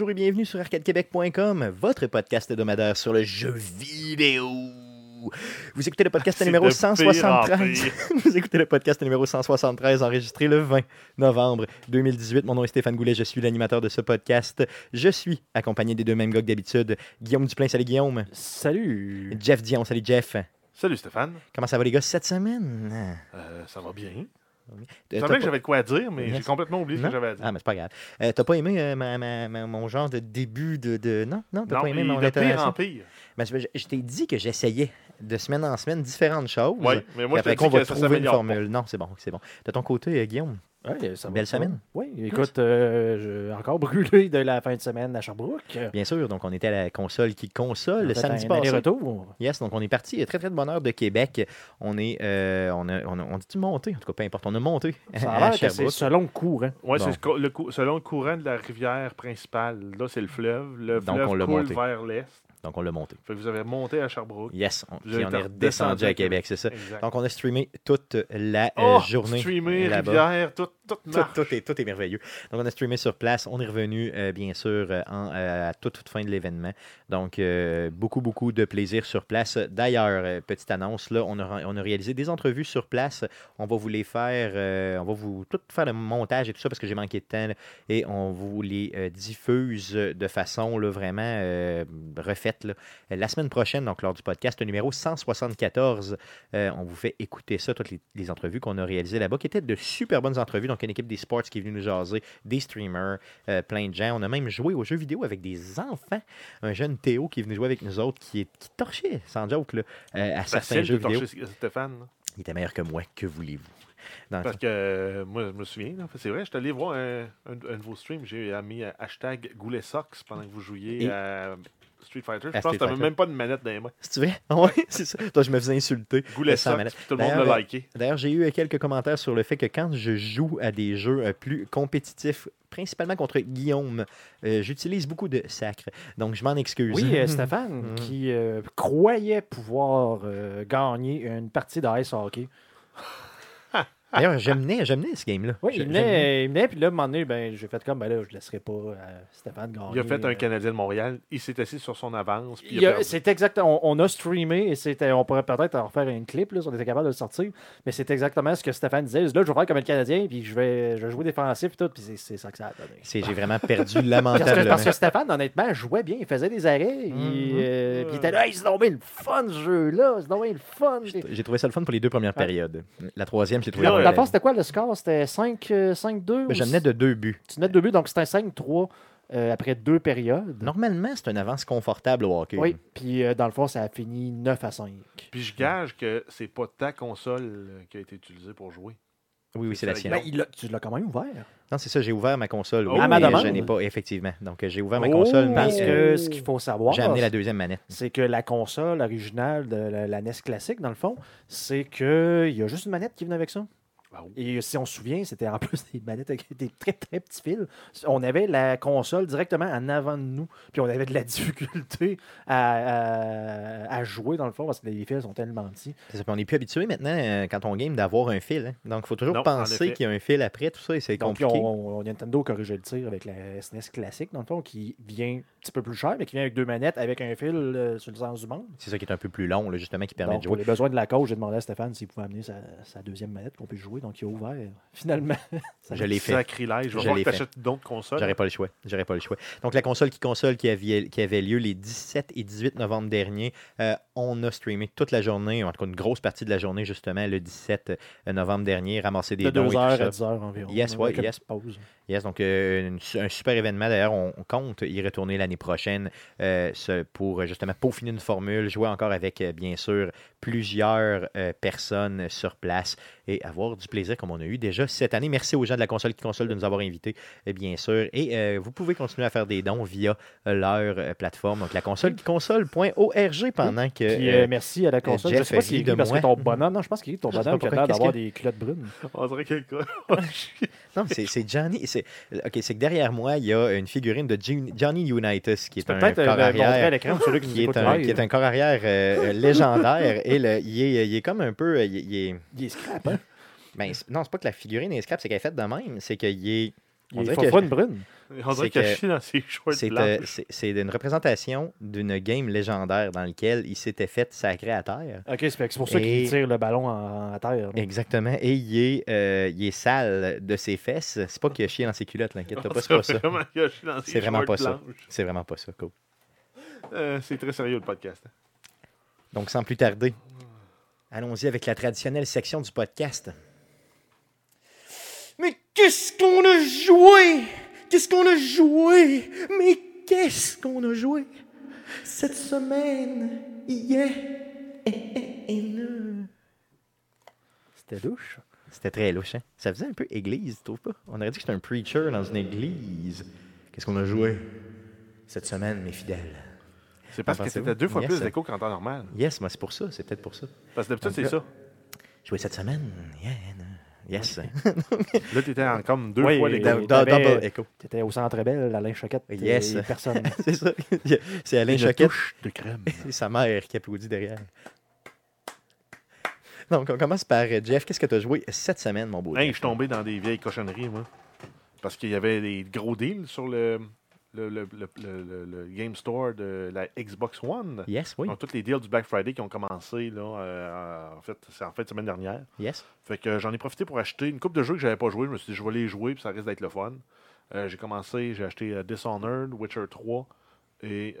bonjour et bienvenue sur arcadequebec.com, votre podcast hebdomadaire sur le jeu vidéo. Vous écoutez le podcast numéro de pire en 173. pire. Vous écoutez le podcast numéro 173, enregistré le 20 novembre 2018. Mon nom est Stéphane Goulet, je suis l'animateur de ce podcast. Je suis accompagné des deux mêmes gars que d'habitude. Guillaume Duplain, salut Guillaume. Salut! Jeff Dion, salut Jeff. Salut Stéphane, Comment ça va les gars cette semaine? Euh, ça va bien. Je savais que j'avais de quoi à dire, mais j'ai complètement oublié ce que j'avais à dire. Ah, mais c'est pas grave. Euh, t'as pas aimé euh, ma- ma- ma- mon genre de début de. de... Non, non, t'as non, pas aimé mon de pire en pire. Ben, je, je t'ai dit que j'essayais de semaine en semaine différentes choses. Oui, mais moi, je après te qu'on va que trouver une formule. Non, c'est bon, c'est bon. De ton côté, euh, Guillaume, Ouais, ça Belle semaine. Oui, écoute, euh, j'ai encore brûlé de la fin de semaine à Sherbrooke. bien sûr, donc on était à la console qui console le samedi un passé. aller-retour. Yes, donc on est parti euh, très très de bonne heure de Québec. On est, euh, on a, on a, on dit monté, en tout cas peu importe, on a monté Ça à a l'air c'est Sherbrooke. selon le cours. Hein. Oui, Bon. c'est le selon le courant de la rivière principale. Là, c'est le fleuve. Le Donc, fleuve on l'a coule monté. vers l'est. Donc on l'a monté. Fait que vous avez monté à Sherbrooke. Yes, on, puis on est redescendu à Québec, c'est ça. Exact. Donc on a streamé toute la euh, oh, journée là-bas. rivière, tout, tout est, tout est merveilleux. Donc, on a streamé sur place. On est revenu, euh, bien sûr, euh, en, euh, à toute, toute fin de l'événement. Donc, euh, beaucoup, beaucoup de plaisir sur place. D'ailleurs, petite annonce, là, on a, on a réalisé des entrevues sur place. On va vous les faire, on va vous tout faire le montage et tout ça parce que j'ai manqué de temps. là, et on vous les diffuse de façon là, vraiment refaite là. la semaine prochaine, donc lors du podcast numéro 174. Euh, on vous fait écouter ça, toutes les, les entrevues qu'on a réalisées là-bas, qui étaient de super bonnes entrevues. Donc, une équipe des sports qui est venue nous jaser, des streamers, euh, plein de gens. On a même joué aux jeux vidéo avec des enfants. Un jeune Théo qui est venu jouer avec nous autres, qui, est, qui torchait, sans joke, là, euh, à certains Facile jeux de vidéo. torcher Stéphane. là. Il était meilleur que moi, que voulez-vous? Parce que euh, moi, je me souviens, c'est vrai, je suis allé voir un, un- un de vos streams, j'ai mis euh, hashtag Goulet Socks pendant que vous jouiez Et- à Street Fighter. Je À pense que t'avais même pas de manette dans les mains. C'est vrai? Oui, c'est ça. Toi, je me faisais insulter. Goulet manette. puis tout le monde D'ailleurs, l'a euh, liké. D'ailleurs, j'ai eu quelques commentaires sur le fait que quand je joue à des jeux euh, plus compétitifs, principalement contre Guillaume, euh, j'utilise beaucoup de sacre. Donc, je m'en excuse. Oui, euh, Stéphane, Mhm. qui euh, croyait pouvoir euh, gagner une partie d'ice hockey. D'ailleurs, j'aimais, j'aimais ce game-là. Oui, il j'aimais. venait, il venait, puis là, à un moment donné, ben, j'ai fait comme, ben là, je laisserai pas euh, Stéphane gagner. Il a fait un euh, Canadien de Montréal, il s'est assis sur son avance, puis Il il a a- perdu. C'est exactement. On, on a streamé et c'était. On pourrait peut-être en refaire une clip là, si on était capable de le sortir. Mais c'est exactement ce que Stéphane disait. Là, je vais faire comme le Canadien, puis je vais, je vais jouer défensif et tout, puis c'est- c'est ça que ça a donné. C'est- J'ai vraiment perdu Parce que, lamentablement. parce que Stéphane, honnêtement, jouait bien, il faisait des arrêts. il, Mhm. euh, puis il était là, Hey, c'est donc bien le fun ce jeu-là, c'est donc bien le fun. J'ai trouvé ça le fun pour les deux premières périodes. La troisième, j'ai trouvé Là, Dans le fond, c'était quoi le score? C'était 5, 5-2 Ben, ou J'amenais de deux buts. Tu venais de deux buts, donc c'était un 5-3 euh, après deux périodes. Normalement, c'est une avance confortable au hockey. Oui, puis euh, dans le fond, ça a fini 9 à 5. Puis je gage que c'est pas ta console euh, qui a été utilisée pour jouer. oui, oui, c'est la sienne. Ben, tu l'as quand même ouvert. Non, c'est ça, j'ai ouvert ma console. Oh. oui, ma mais. Je n'ai pas, effectivement. Donc, euh, j'ai ouvert ma Oh, console, mais Parce euh, que ce qu'il faut savoir, j'ai amené la deuxième manette. c'est que la console originale de la, la NES classique, dans le fond, c'est qu'il y a juste une manette qui venait avec ça. Ah. Et si on se souvient, c'était en plus des manettes avec des très très petits fils. On avait la console directement en avant de nous, puis on avait de la difficulté à, à- à jouer dans le fond parce que les fils sont tellement petits. Ça, puis on n'est plus habitué maintenant, euh, quand on game, d'avoir un fil. hein. Donc, il faut toujours Non, penser qu'il y a un fil après, tout ça, et c'est compliqué. on, on- Nintendo corrigé le tir avec la SNES classique, dans le fond, qui vient un petit peu plus cher, mais qui vient avec deux manettes avec un fil euh, sur le sens du monde. C'est ça qui est un peu plus long, là, justement, qui permet Donc, de pour jouer. les besoins de la cause, j'ai demandé à Stéphane s'il pouvait amener sa, sa deuxième manette qu'on puisse jouer. Donc, il a ouvert. Finalement, Je l'ai fait. Sacrilège. Je vais Je voir que d'autres consoles. J'aurais pas le choix. J'aurais pas le choix. Donc, la console qui console qui avait, qui avait lieu les 17 et 18 novembre dernier, euh, on a streamé toute la journée, en tout cas une grosse partie de la journée, justement, le 17 euh, novembre dernier, ramassé des de dons et 2 tout heures ça. à 10 heures environ. Yes, ouais, yes. pause. Yes, donc euh, une un super événement. D'ailleurs, on, on compte y retourner l'année prochaine euh, pour justement peaufiner une formule, jouer encore avec, bien sûr, plusieurs euh, personnes sur place et avoir du plaisir comme on a eu déjà cette année. Merci aux gens de la console qui console de nous avoir invités, euh, bien sûr. Et euh, vous pouvez continuer à faire des dons via leur euh, plateforme, donc la console qui console.org pendant que. Puis, euh, euh, merci à la console. Jeff je sais pas écrit de parce que moi. ton bonhomme. Non, je pense qu'il est ton bonhomme qui a l'air d'avoir des culottes brunes. On dirait quelqu'un. Non, mais c'est Johnny. c'est- Ok, c'est que derrière moi, il y a une figurine de Johnny Unitas, qui est un corps arrière. qui Qui est, un, live. qui est un corps arrière légendaire. Et le- il, est, il est comme un peu. Il, il est, Il est scrap, hein? ben, non, c'est pas que la figurine est scrap, c'est qu'elle est faite de même. C'est qu'il est On dirait pas une brune. On dirait qu'il chié dans ses shorts C'est euh, blanches. c'est- c'est une représentation d'une game légendaire dans laquelle il s'était fait sacrer à terre. Ok, c'est pour ça qu'il tire le ballon en, en terre. là. Exactement. Et il est, euh, il est sale de ses fesses. C'est pas qu'il a chié dans ses culottes, l'inquiète pas, c'est pas ça. Vraiment qu'il a chié dans ses C'est vraiment pas ça. C'est vraiment pas ça, cool. Euh, c'est très sérieux le podcast. hein. Donc, sans plus tarder, allons-y avec la traditionnelle section du podcast. Mais qu'est-ce qu'on a joué? Qu'est-ce qu'on a joué? Mais qu'est-ce qu'on a joué? Cette semaine? Yeah! C'était douche. C'était très louche, hein? Ça faisait un peu église, tu trouves pas? On aurait dit que j'étais un preacher dans une église. Qu'est-ce qu'on a joué? Cette semaine, mes fidèles? C'est parce que c'était deux fois Yes. plus d'écho qu'en temps normal. Yes, moi, c'est pour ça. C'est peut-être pour ça. Parce que d'habitude, c'est ça. Joué cette semaine? Yeah! Yes. Là, t'étais en comme deux Oui, fois t'avais- Double echo. T'étais au centre belle, Alain Choquette. et Yes. personne. C'est ça. C'est Alain Une Choquette touche de crème. et sa mère qui applaudit derrière. Donc, on commence par euh, Jeff. Qu'est-ce que tu as joué cette semaine, mon beau? Hey, je suis tombé dans des vieilles cochonneries, moi. Parce qu'il y avait des gros deals sur le, le, le, le, le- Game Store de la Xbox One. Yes, oui. Donc, tous les deals du Black Friday qui ont commencé, là, euh, en fait, c'est en fait semaine dernière. Yes. Fait que j'en ai profité pour acheter une coupe de jeux que j'avais pas joué. Je me suis dit, je vais les jouer, puis ça risque d'être le fun. Euh, j'ai commencé, j'ai acheté euh, Dishonored, Witcher 3 et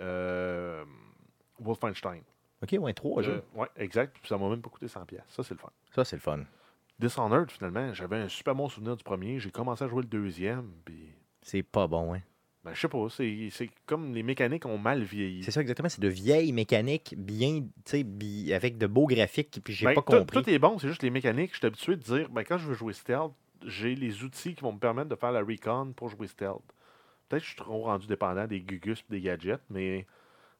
Wolfenstein. OK, ouais, trois jeux. Ouais, exact. Puis ça m'a même pas coûté 100$. pièces. Ça, c'est le fun. Ça, c'est le fun. Dishonored, finalement, j'avais un super bon souvenir du premier. J'ai commencé à jouer le deuxième, puis C'est pas bon, hein? Ben, je sais pas, c'est c'est comme les mécaniques ont mal vieilli. C'est ça, exactement. C'est de vieilles mécaniques, bien, tu sais, bi- avec de beaux graphiques, puis j'ai Ben, pas tout- compris. Tout est bon, c'est juste les mécaniques. Je suis habitué de dire, ben, quand je veux jouer stealth, j'ai les outils qui vont me permettre de faire la recon pour jouer stealth. Peut-être que je suis trop rendu dépendant des gugus et des gadgets, mais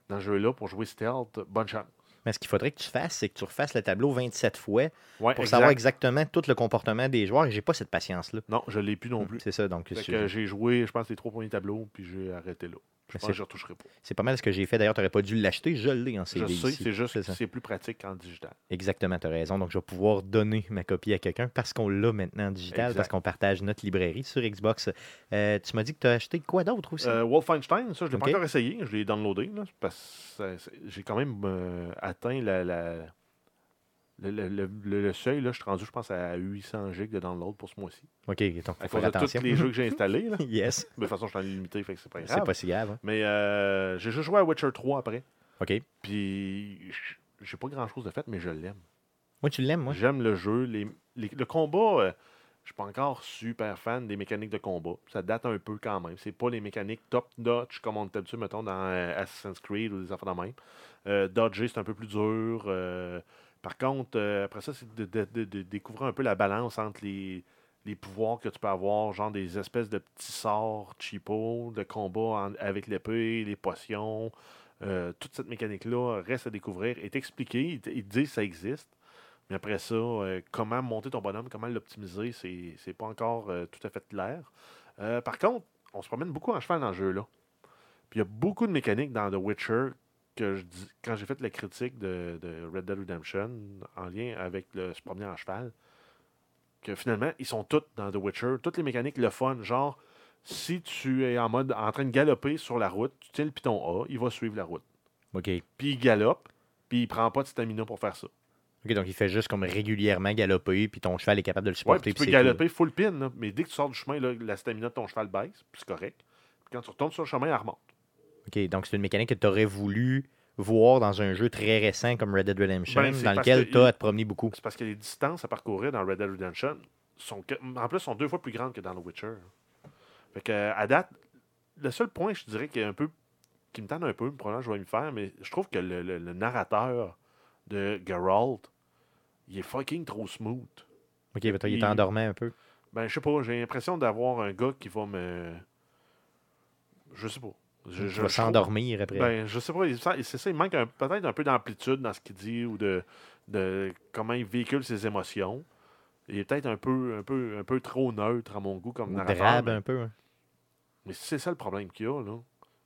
dans ce jeu-là, pour jouer stealth, bonne chance. Mais ce qu'il faudrait que tu fasses, c'est que tu refasses le tableau 27 fois Ouais, pour exact. savoir exactement tout le comportement des joueurs. Et j'ai pas cette patience-là. Non, je l'ai plus non plus. C'est ça, donc j'ai joué, je pense, les trois premiers tableaux, puis j'ai arrêté là. Je Mais pense c'est- que je ne retoucherai pas. c'est pas mal ce que j'ai fait. D'ailleurs, tu n'aurais pas dû l'acheter. Je l'ai en CD. je sais, c'est juste c'est plus pratique qu'en digital. Exactement, tu as raison. Donc, je vais pouvoir donner ma copie à quelqu'un parce qu'on l'a maintenant en digital, Exact. parce qu'on partage notre librairie sur Xbox. Euh, tu m'as dit que tu as acheté quoi d'autre aussi? Euh, Wolfenstein, ça, je ne l'ai pas encore essayé. Je l'ai downloadé. Là, parce que j'ai quand même euh, atteint la, la- le, le- le- seuil. Là, je suis rendu, je pense, à 800 gigs de download pour ce mois-ci. OK, donc faut faire attention. tous les jeux que j'ai installés. Là. yes, De toute façon, je suis en limité, fait que c'est pas c'est grave. pas si grave. hein. Mais euh, j'ai juste joué à Witcher 3 après. OK. Puis j'ai pas grand chose de fait, mais je l'aime. Moi, tu l'aimes, moi? J'aime le jeu. Les, les- le combat, euh, je suis pas encore super fan des mécaniques de combat. Ça date un peu quand même. C'est pas les mécaniques top-notch comme on est habitué, mettons, dans euh, Assassin's Creed ou des affaires de même. Euh, dodger, c'est un peu plus dur. Par contre, euh, après ça, c'est de, découvrir un peu la balance entre les, pouvoirs que tu peux avoir, genre des espèces de petits sorts cheapo de combat avec l'épée, les potions. Euh, toute cette mécanique-là reste à découvrir, est expliquée. Ils te- disent que ça existe. Mais après ça, euh, comment monter ton bonhomme, comment l'optimiser, c'est, c'est pas encore tout à fait clair. Par contre, on se promène beaucoup en cheval dans ce jeu-là. Puis il y a beaucoup de mécaniques dans The Witcher que je dis, quand j'ai fait la critique de, de Red Dead Redemption en lien avec le se promener en cheval, que finalement, ils sont toutes dans The Witcher. Toutes les mécaniques, le fun, genre, si tu es en mode en train de galoper sur la route, tu tiens le piton A, il va suivre la route. OK. Puis il galope, puis il prend pas de stamina pour faire ça. OK, donc il fait juste comme régulièrement galoper, puis ton cheval est capable de le Ouais, supporter. puis tu peux galoper full pin, là, mais dès que tu sors du chemin, là, la stamina de ton cheval baisse, puis c'est correct. Puis quand tu retournes sur le chemin, elle remonte. OK, donc c'est une mécanique que tu aurais voulu voir dans un jeu très récent comme Red Dead Redemption, Ben, dans lequel que tu as à te promener beaucoup. C'est parce que les distances à parcourir dans Red Dead Redemption sont que- en plus sont deux fois plus grandes que dans The Witcher. Fait que à date, le seul point, je dirais, qui est un peu qui me tente un peu, probablement je vais me faire, mais je trouve que le, le- le narrateur de Geralt, il est fucking trop smooth. OK, ben toi, il est endormant un peu. Ben, je sais pas, j'ai l'impression d'avoir un gars qui va me. Je sais pas. Je, je- s'endormir après. Ben, je sais pas, c'est ça, il manque peut-être un peu d'amplitude dans ce qu'il dit ou de, de comment il véhicule ses émotions. Il est peut-être un peu, un, peu, un peu trop neutre à mon goût comme narrateur. un peu. hein. mais c'est ça le problème qu'il y a, là.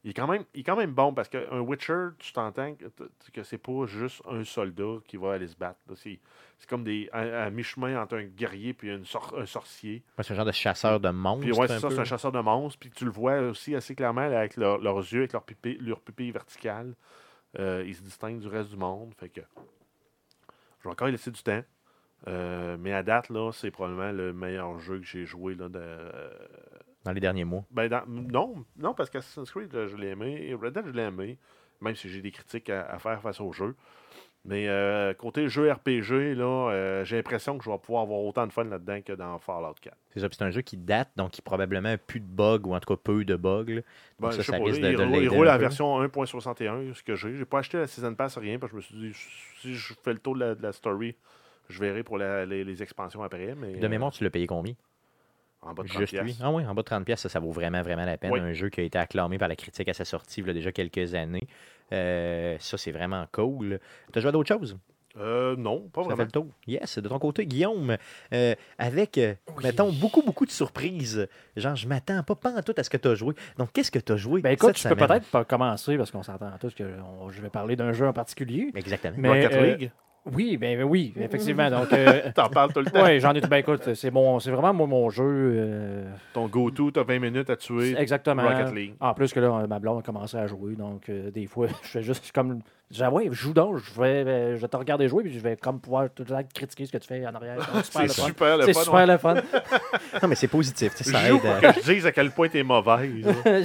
Il est quand même, il est quand même bon parce qu'un Witcher, tu t'entends que, c'est pas juste un soldat qui va aller se battre. C'est comme des, à, à mi-chemin entre un guerrier sor- un sorcier. C'est un genre de chasseur de monstres. Puis ouais, c'est un ça, c'est un chasseur de monstres. Puis tu le vois aussi assez clairement là, avec leur- leurs yeux, avec leur pupille, leur pupille verticale. Euh, ils se distinguent du reste du monde. Fait que je vais encore y laisser du temps. Euh, mais à date, là, c'est probablement le meilleur jeu que j'ai joué. Là, de, euh, Dans les derniers mois. ben, dans- non, non, parce qu'Assassin's Creed, je l'ai aimé. Red Dead, je l'ai aimé. Même si j'ai des critiques à, à faire face au jeu. Mais euh, côté jeu RPG, là, euh, j'ai l'impression que je vais pouvoir avoir autant de fun là-dedans que dans Fallout 4. C'est ça. C'est un jeu qui date, donc qui probablement plus de bugs, ou en tout cas peu de bugs. là. Ben, ça, je sais ça pas, risque de- il, de roule- il roule la peu. version 1.61, ce que j'ai. J'ai pas acheté la Season Pass, rien, parce que je me suis dit, si je fais le tour de la, de la story, je verrai pour la- les, les expansions après. Mais, De mémoire, tu l'as payé combien? euh, en bas de 30 Juste lui. piastres. Ah oui, en bas de 30$, piastres, ça, ça vaut vraiment, vraiment la peine. Oui. Un jeu qui a été acclamé par la critique à sa sortie il y a déjà quelques années. Euh, ça, c'est vraiment cool. Tu as joué à d'autres choses? Euh, non, pas Ça fait vraiment. le tour. Yes, de ton côté, Guillaume, euh, avec, euh, mettons, beaucoup, beaucoup de surprises. Genre, je m'attends pas, pas en tout à ce que tu as joué. Donc, qu'est-ce que tu as joué Ben écoute, cette je peux peut-être pas commencer parce qu'on s'entend tous que on- je vais parler d'un jeu en particulier. Exactement. Mais, Rocket euh, League, Oui, ben ben oui, effectivement. Donc, euh, t'en parles tout le temps. ouais, j'en ai. Ben écoute, c'est mon, c'est vraiment mon, mon jeu. euh, Ton go-to, t'as 20 minutes à tuer. exactement. Rocket League. En plus que là, ma blonde a commencé à jouer, donc euh, des fois, je fais juste comme. J'avoue, joue donc, je vais, euh, je vais te regarder jouer, puis je vais comme pouvoir tout le temps critiquer ce que tu fais en arrière. C'est super le fun. C'est super le fun. Non, mais c'est positif. tu sais, Ça Je joue aide. pour à- que je dise à quel point t'es mauvaise.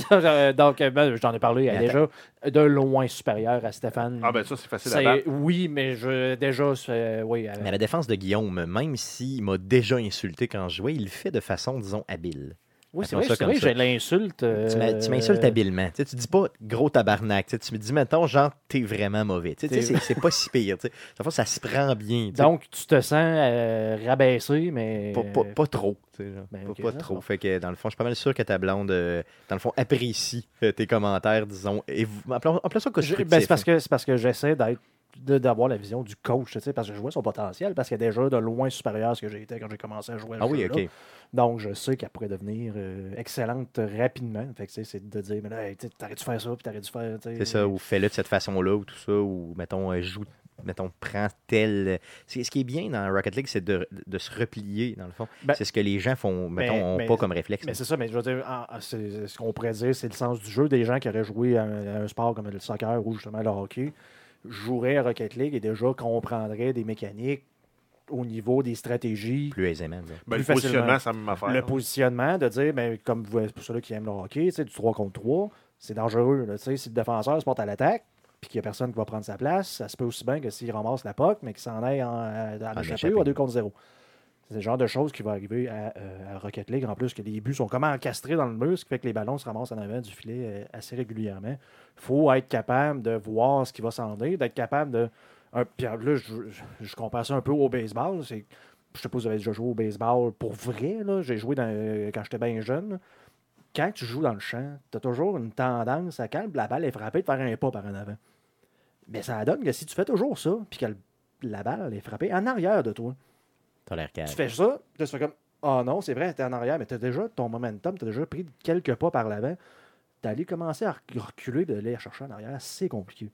là. donc, euh, ben, j'en ai parlé, elle déjà de loin supérieure à Stéphane. Ah ben ça, c'est facile à battre. oui, mais je, déjà, c'est- oui. euh, Mais à la défense de Guillaume, même s'il m'a déjà insulté quand je jouais, il le fait de façon, disons, habile. Oui, c'est vrai, ça vrai, j'ai l'insulte. Tu m'a- tu m'insultes euh, habilement. Tu, sais, tu dis pas gros tabarnak. Tu, sais, tu me dis, mettons, genre, t'es vraiment mauvais. Tu sais, c'est pas si pire. fond, ça se prend bien. Donc, tu te sens euh, rabaissé, mais. Pas, pas- pas trop. genre. ben, pas ok, pas trop. Fait que dans le fond, je suis pas mal sûr que ta blonde, euh, dans le fond, apprécie euh, tes commentaires, disons. Et vous, appelons, appelons ça Je- constructif. ben, c'est parce que parce que j'essaie d'être d'avoir la vision du coach, tu sais, parce que je vois son potentiel, parce qu'elle est déjà de loin supérieur à ce que j'ai été quand j'ai commencé à jouer à Ah oui. Donc, je sais qu'elle pourrait devenir euh, excellente rapidement. Fait que, tu sais, c'est de dire, mais là, hey, t'aurais dû faire ça, puis t'aurais dû faire. C'est ça, ou fais-le de cette façon-là, ou tout ça, ou mettons, euh, joue, mettons, prends tel. Ce qui est bien dans Rocket League, c'est de, de se replier, dans le fond. Ben, c'est ce que les gens font, mettons, mais- ont mais- pas comme réflexe. Mais c'est ça, mais je veux dire, ce qu'on pourrait dire, c'est le sens du jeu. Des gens qui auraient joué à un sport comme le soccer ou justement le hockey joueraient à Rocket League et déjà comprendraient des mécaniques au niveau des stratégies. plus aisément. disons. Ben, le plus positionnement, facilement. c'est la même affaire. Le là. positionnement, de dire, ben, comme vous, pour ceux qui aiment le hockey, tu sais, du 3 contre 3, c'est dangereux. là, tu sais, si le défenseur se porte à l'attaque, puis qu'il n'y a personne qui va prendre sa place, ça se peut aussi bien que s'il ramasse la POC, mais qu'il s'en aille en, à, à En l'échappée échappée. ou à 2 contre 0. C'est le genre de choses qui va arriver à, euh, à Rocket League. En plus, que les buts sont comme encastrés dans le mur, ce qui fait que les ballons se ramassent en avant du filet euh, assez régulièrement. Il faut être capable de voir ce qui va s'en aller, d'être capable de. Puis là, je, je, compare ça un peu au baseball. C'est, je pas si vous avez déjà joué au baseball pour vrai. J'ai joué dans- quand j'étais bien jeune. Quand tu joues dans le champ, tu as toujours une tendance à quand la balle est frappée de faire un pas par en avant. Mais ça donne que si tu fais toujours ça, puis que la balle est frappée en arrière de toi, T'as l'air calme. tu fais ça, tu fais comme Ah non, c'est vrai, t'es en arrière, mais t'as déjà ton momentum, t'as déjà pris quelques pas par l'avant. D'aller commencer à rec- reculer, de aller chercher en arrière, c'est compliqué.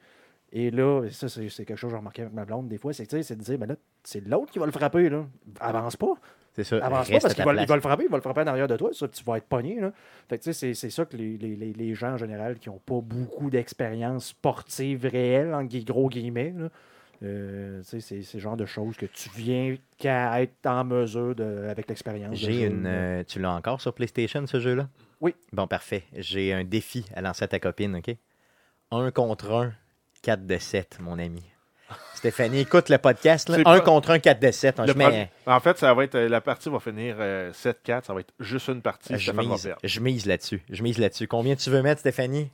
Et là, ça, c'est quelque chose que j'ai remarqué avec ma blonde des fois, c'est que, tu sais, c'est de dire, mais là, c'est l'autre qui va le frapper, là. Avance pas. C'est ça. Avance pas parce qu'il va, va le frapper, il va le frapper en arrière de toi, ça, tu vas être pogné. Là. Fait que, tu sais, c'est, ça que les, les- les- les gens en général qui n'ont pas beaucoup d'expérience sportive réelle, en gros guillemets, là, euh, c'est le genre de choses que tu viens qu'à être en mesure de, avec l'expérience. de J'ai une. euh, tu l'as encore sur PlayStation, ce jeu-là? Oui. Bon, parfait. J'ai un défi à lancer à ta copine, OK? Un contre un, 4 de 7, mon ami. Stéphanie, écoute le podcast. Là. Un pas- contre un, 4 de 7. Le Je, pro- mets, En fait, ça va être euh, la partie va finir euh, 7-4. Ça va être juste une partie. je, mise, perdre. je mise là-dessus. Je mise là-dessus. Combien tu veux mettre, Stéphanie?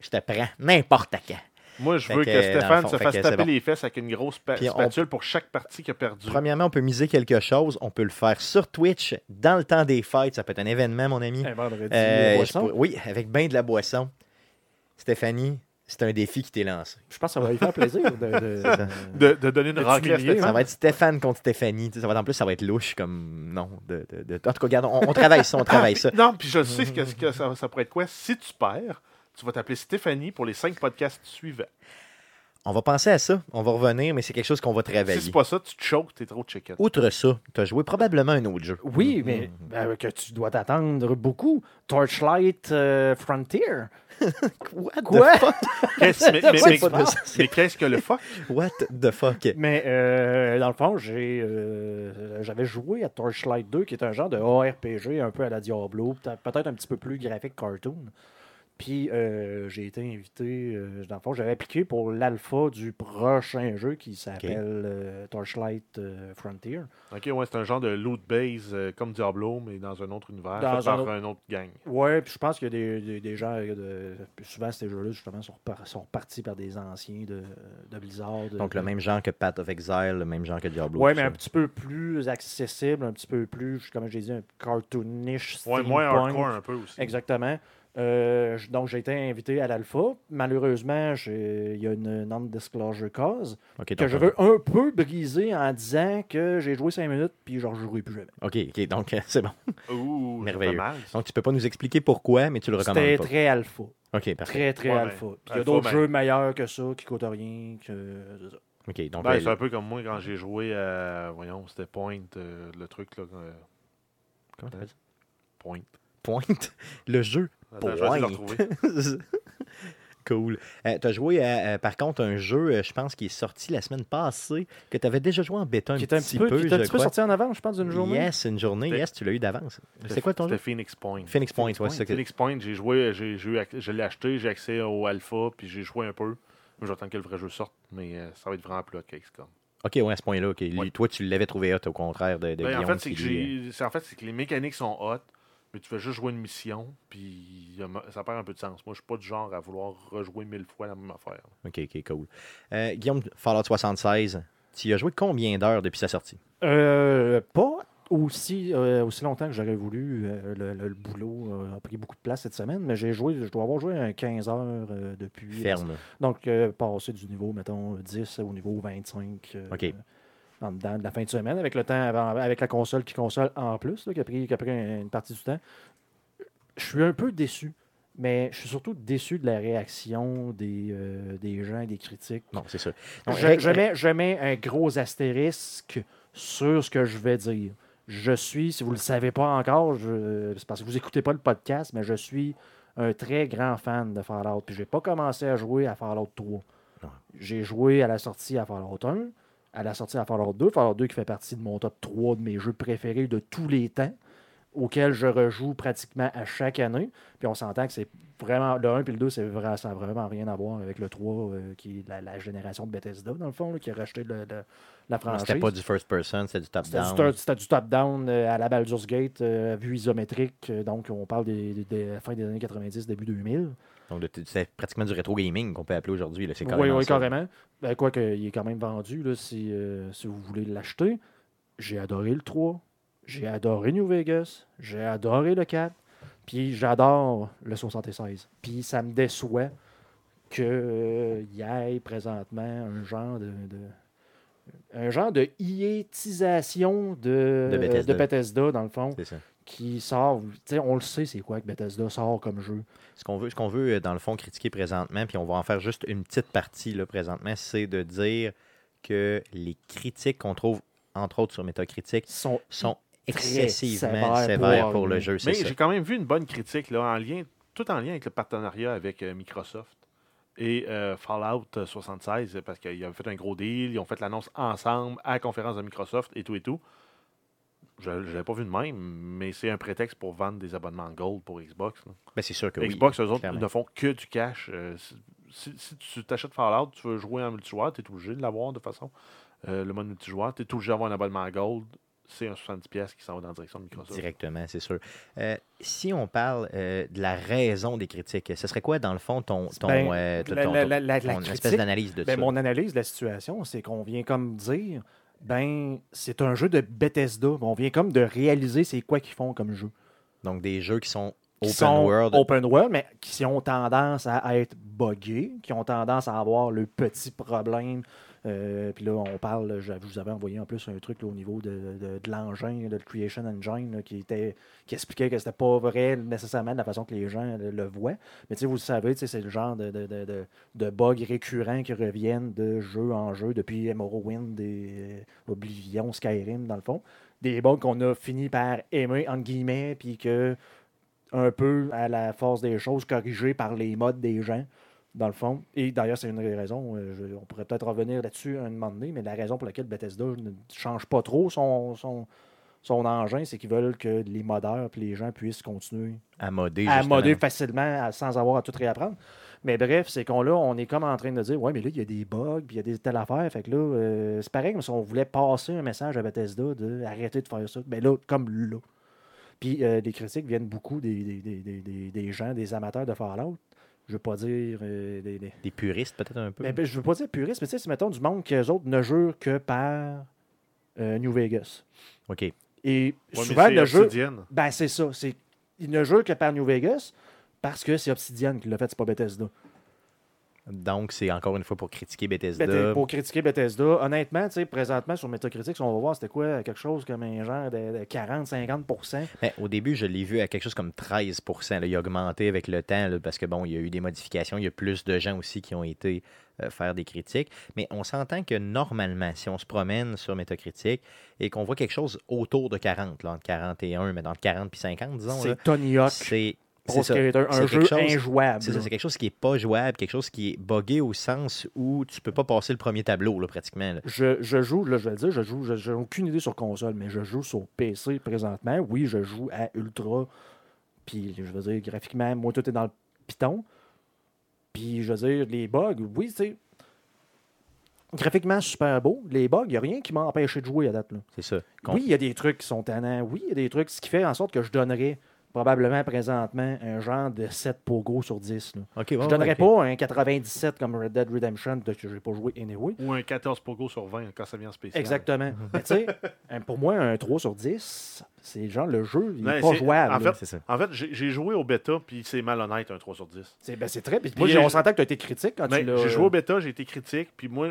Je te prends. N'importe quand. Moi, je Fait veux que, Stéphane fond, se fasse taper bon. les fesses avec une grosse pa- Puis on- spatule pour chaque partie qu'il a perdue. Premièrement, on peut miser quelque chose. On peut le faire sur Twitch dans le temps des fêtes. Ça peut être un événement, mon ami. Un vendredi, Euh, boisson. je pour- Oui, avec bien de la boisson. Stéphanie, c'est un défi qui t'est lancé. Je pense que ça va lui faire plaisir. De, de- ça. De, de donner une raclée à t'humilier, Stéphane. Ça va être Stéphane contre Stéphanie. Ça va, être- en plus, ça va être louche comme non. De, de- de- En tout cas, regarde, on, on travaille ça, on travaille ça. Non, puis je sais ce que, ce que ça, ça pourrait être quoi. Si tu perds, tu vas t'appeler Stéphanie pour les cinq podcasts suivants. On va penser à ça. On va revenir, mais c'est quelque chose qu'on va Si travailler. c'est pas ça, tu te choques, t'es trop chicken. Outre ça, tu as joué probablement un autre jeu. Oui, mais Mhm. ben, que tu dois t'attendre beaucoup. Torchlight euh, Frontier. What the Quoi? fuck? Qu'est-ce- mais, mais- mais- mais qu'est-ce que le fuck? What the fuck? Mais euh, dans le fond, j'ai, euh, j'avais joué à Torchlight 2, qui est un genre de ARPG un peu à la Diablo, peut- peut-être un petit peu plus graphique cartoon. Puis euh, j'ai été invité, euh, dans le fond, j'avais appliqué pour l'alpha du prochain jeu qui s'appelle euh, Torchlight euh, Frontier. Ok, ouais, c'est un genre de loot base euh, comme Diablo, mais dans un autre univers, Dans fait par un autre- un autre gang. Ouais, puis je pense qu'il y a des, des- des gens, euh, de, souvent ces jeux-là, justement, sont, repar- sont partis par des anciens de, de Blizzard. de- Donc, le même genre que Path of Exile, le même genre que Diablo. Ouais, mais ça. un petit peu plus accessible, un petit peu plus, comme j'ai dit, un cartoonish. Ouais, moins hardcore un peu aussi. Exactement. Euh, donc, j'ai été invité à l'alpha. Malheureusement, il y a une non-disclosure cause que donc, je veux un peu briser en disant que j'ai joué 5 minutes puis je ne rejouerai plus jamais. Ok, ok, donc euh, c'est bon. Ouh, Merveilleux. mal. Donc, tu peux pas nous expliquer pourquoi, mais tu le recommandes C'était très alpha. Ok, parfait. Très, très Ouais, alpha. Puis il y a d'autres ben- jeux meilleurs que ça qui coûtent rien. Que... donc Ben, c'est un peu comme moi quand j'ai joué à. Voyons, c'était Point, euh, le truc là. euh, comment t'appelles ça? Point. Point? Le jeu. Attends, je vais essayer de le retrouver. cool. tu as joué à, euh, par contre, un jeu, euh, je pense, qui est sorti la semaine passée, que tu avais déjà joué en bêta un un petit peu, qui est un petit peu sorti en avant, je pense, d'une journée. Yes, une journée. Yes, tu l'as eu d'avance. C'est quoi ton jeu? C'était Phoenix Point. Phoenix Point, Phoenix ouais, Point. c'est ça que- Phoenix Point, j'ai joué, j'ai, je l'ai acheté, j'ai accès au alpha, puis j'ai joué un peu. J'attends que le vrai jeu sorte, mais euh, ça va être vraiment plus hot qu'XCOM. Ok, ouais, à ce point-là. ok. Ouais. Toi, tu l'avais trouvé hot, au contraire de, de Ben, en fait, c'est que, en fait, c'est que les mécaniques sont hot, mais tu fais juste jouer une mission, puis ça perd un peu de sens. Moi, je suis pas du genre à vouloir rejouer mille fois la même affaire. Ok, ok, cool. Euh, Guillaume, Fallout 76, tu y as joué combien d'heures depuis sa sortie? Euh, pas aussi, euh, aussi longtemps que j'aurais voulu. Euh, le, le- le boulot euh, a pris beaucoup de place cette semaine, mais j'ai joué, je dois avoir joué un 15 heures euh, depuis. Ferme. Donc, euh, passer du niveau, mettons, 10 au niveau 25. euh, OK. De la fin de semaine, avec le temps avant- avec la console qui console en plus, là, qui, a pris, qui a pris une partie du temps. Je suis un peu déçu, mais je suis surtout déçu de la réaction des, euh, des gens des critiques. Non, c'est ça. Je, mets, je mets un gros astérisque sur ce que je vais dire. Je suis, si vous ne le savez pas encore, c'est parce que vous n'écoutez pas le podcast, mais je suis un très grand fan de Fallout. Puis j'ai pas commencé à jouer à Fallout 3. Non. J'ai joué à la sortie à Fallout 1, à la sortie à Fallout 2. Fallout 2 qui fait partie de mon top 3 de mes jeux préférés de tous les temps, auxquels je rejoue pratiquement à chaque année. Puis on s'entend que c'est vraiment. Le 1 et le 2, c'est vrai, ça n'a vraiment rien à voir avec le 3, euh, qui est la, la génération de Bethesda, dans le fond, là, qui a racheté le- le- la franchise. C'était pas du first person, c'était du top-down. c'était du top-down euh, à la Baldur's Gate, euh, vue isométrique. donc, on parle des, des- des- fin des années 90, début 2000. Donc, c'est pratiquement du rétro gaming qu'on peut appeler aujourd'hui. C'est Oui, carrément oui, ça. carrément. Ben, quoi qu'il est quand même vendu, là, si, euh, si vous voulez l'acheter. J'ai adoré le 3. J'ai adoré New Vegas. J'ai adoré le 4. Puis j'adore le 76. Puis ça me déçoit qu'il y ait présentement un genre de, de- un genre de hiétisation de, De Bethesda. de Bethesda, dans le fond, C'est ça. Qui sort. tu sais, On le sait, c'est quoi que Bethesda sort comme jeu. Ce qu'on veut, ce qu'on veut, euh, dans le fond, critiquer présentement, puis on va en faire juste une petite partie là, présentement, c'est de dire que les critiques qu'on trouve, entre autres sur Metacritic, sont excessivement sévères sévères pour pour le jeu. Mais j'ai quand même vu une bonne critique, là, en lien, tout en lien avec le partenariat avec euh, Microsoft et euh, Fallout 76, parce qu'ils avaient fait un gros deal, ils ont fait l'annonce ensemble à la conférence de Microsoft et tout et tout. Je ne l'avais pas vu de même, mais c'est un prétexte pour vendre des abonnements Gold pour Xbox. Ben, c'est sûr que oui. Xbox, eux autres, clairement. ne font que du cash. Euh, si, tu t'achètes Fallout, tu veux jouer en multijoueur, tu es obligé de l'avoir de toute façon. Euh, le mode multijoueur, tu es obligé d'avoir un abonnement Gold. C'est un 70$ qui s'en va dans la direction de Microsoft. Directement, c'est sûr. Euh, si on parle euh, de la raison des critiques, ce serait quoi, dans le fond, ton, ton, Ben, euh, ton- la- ton- la- la- la- la ton espèce d'analyse de Ben, ça? mon analyse de la situation, c'est qu'on vient comme dire, ben, c'est un jeu de Bethesda. On vient comme de réaliser c'est quoi qu'ils font comme jeu. Donc, des jeux qui sont qui Open sont world. open world, mais qui ont tendance à être buggés, qui ont tendance à avoir le petit problème. Euh, puis là, on parle, je vous avais envoyé en plus un truc au niveau de, de- l'engin, de Creation Engine, qui, était, qui expliquait que c'était pas vrai nécessairement de la façon que les gens le, voient. Mais vous le savez, c'est le genre de, bugs récurrents qui reviennent de jeu en jeu depuis Morrowind et euh, Oblivion, Skyrim, dans le fond. Des bugs qu'on a fini par aimer, entre guillemets, puis que un peu à la force des choses, corrigé par les modes des gens, dans le fond. Et d'ailleurs, c'est une des raisons, euh, je- on pourrait peut-être revenir là-dessus un moment donné, mais la raison pour laquelle Bethesda ne change pas trop son, son, son engin, c'est qu'ils veulent que les modeurs et les gens puissent continuer À modder. à modder facilement à- sans avoir à tout réapprendre. Mais bref, c'est qu'on là, on est comme en train de dire Ouais, mais là, il y a des bugs, puis il y a des telles affaires. Fait que là, euh, c'est pareil comme si on voulait passer un message à Bethesda de arrêter de faire ça. Mais là, comme là. Puis euh, les critiques viennent beaucoup des- des- des- des gens, des amateurs de Fallout. Je veux pas dire euh, des- des, Des puristes, peut-être un peu. mais ben, je veux pas dire puriste, mais tu sais, c'est mettons du monde qui eux autres ne jurent que par euh, New Vegas. OK. Et Ouais, souvent, c'est le jeu. Obsidian. Ben, c'est ça. C'est... Il ne jure que par New Vegas parce que c'est Obsidian qui l'a fait, c'est pas Bethesda. Donc, c'est encore une fois pour critiquer Bethesda. Beth- Pour critiquer Bethesda, honnêtement, présentement sur Metacritic, on va voir c'était quoi, quelque chose comme un genre de, 40-50%. Ben, au début, je l'ai vu à quelque chose comme 13 là. Il a augmenté avec le temps là, parce que bon, il y a eu des modifications. Il y a plus de gens aussi qui ont été euh, faire des critiques. Mais on s'entend que normalement, si on se promène sur Metacritic et qu'on voit quelque chose autour de 40, là, entre 41, mais entre 40 et 50, disons, C'est Tony Hawk, c'est Pro c'est. Skater, C'est un jeu chose- injouable. C'est c'est quelque chose qui n'est pas jouable, quelque chose qui est buggé au sens où tu peux pas passer le premier tableau, là, pratiquement. là. Je, je joue, là, je vais le dire, je joue, j'ai aucune idée sur console, mais je joue sur PC présentement. Oui, je joue à Ultra. Puis, je veux dire, graphiquement, moi, tout est dans le piton. Puis, je veux dire, les bugs, oui, tu sais. Graphiquement, super beau. Les bugs, il n'y a rien qui m'a empêché de jouer à date. C'est ça. Oui, il y a des trucs qui sont tannants. Oui, il y a des trucs, ce qui fait en sorte que je donnerais probablement présentement un genre de 7 pogo sur 10. là. OK, je ouais, donnerais ouais, pas un 97 comme Red Dead Redemption, que je n'ai pas joué anyway. Ou un 14 pogo sur 20 quand ça vient en spécial. Exactement. Mais tu sais, pour moi, un 3 sur 10, c'est genre le jeu, il n'est Ouais, pas jouable. en fait, ça. En fait, j'ai joué au bêta, puis c'est malhonnête, un 3 sur 10. c'est ben, c'est très. Puis, Moi, on s'entend que tu as été critique quand Mais tu l'as. j'ai joué au bêta, j'ai été critique, puis moi,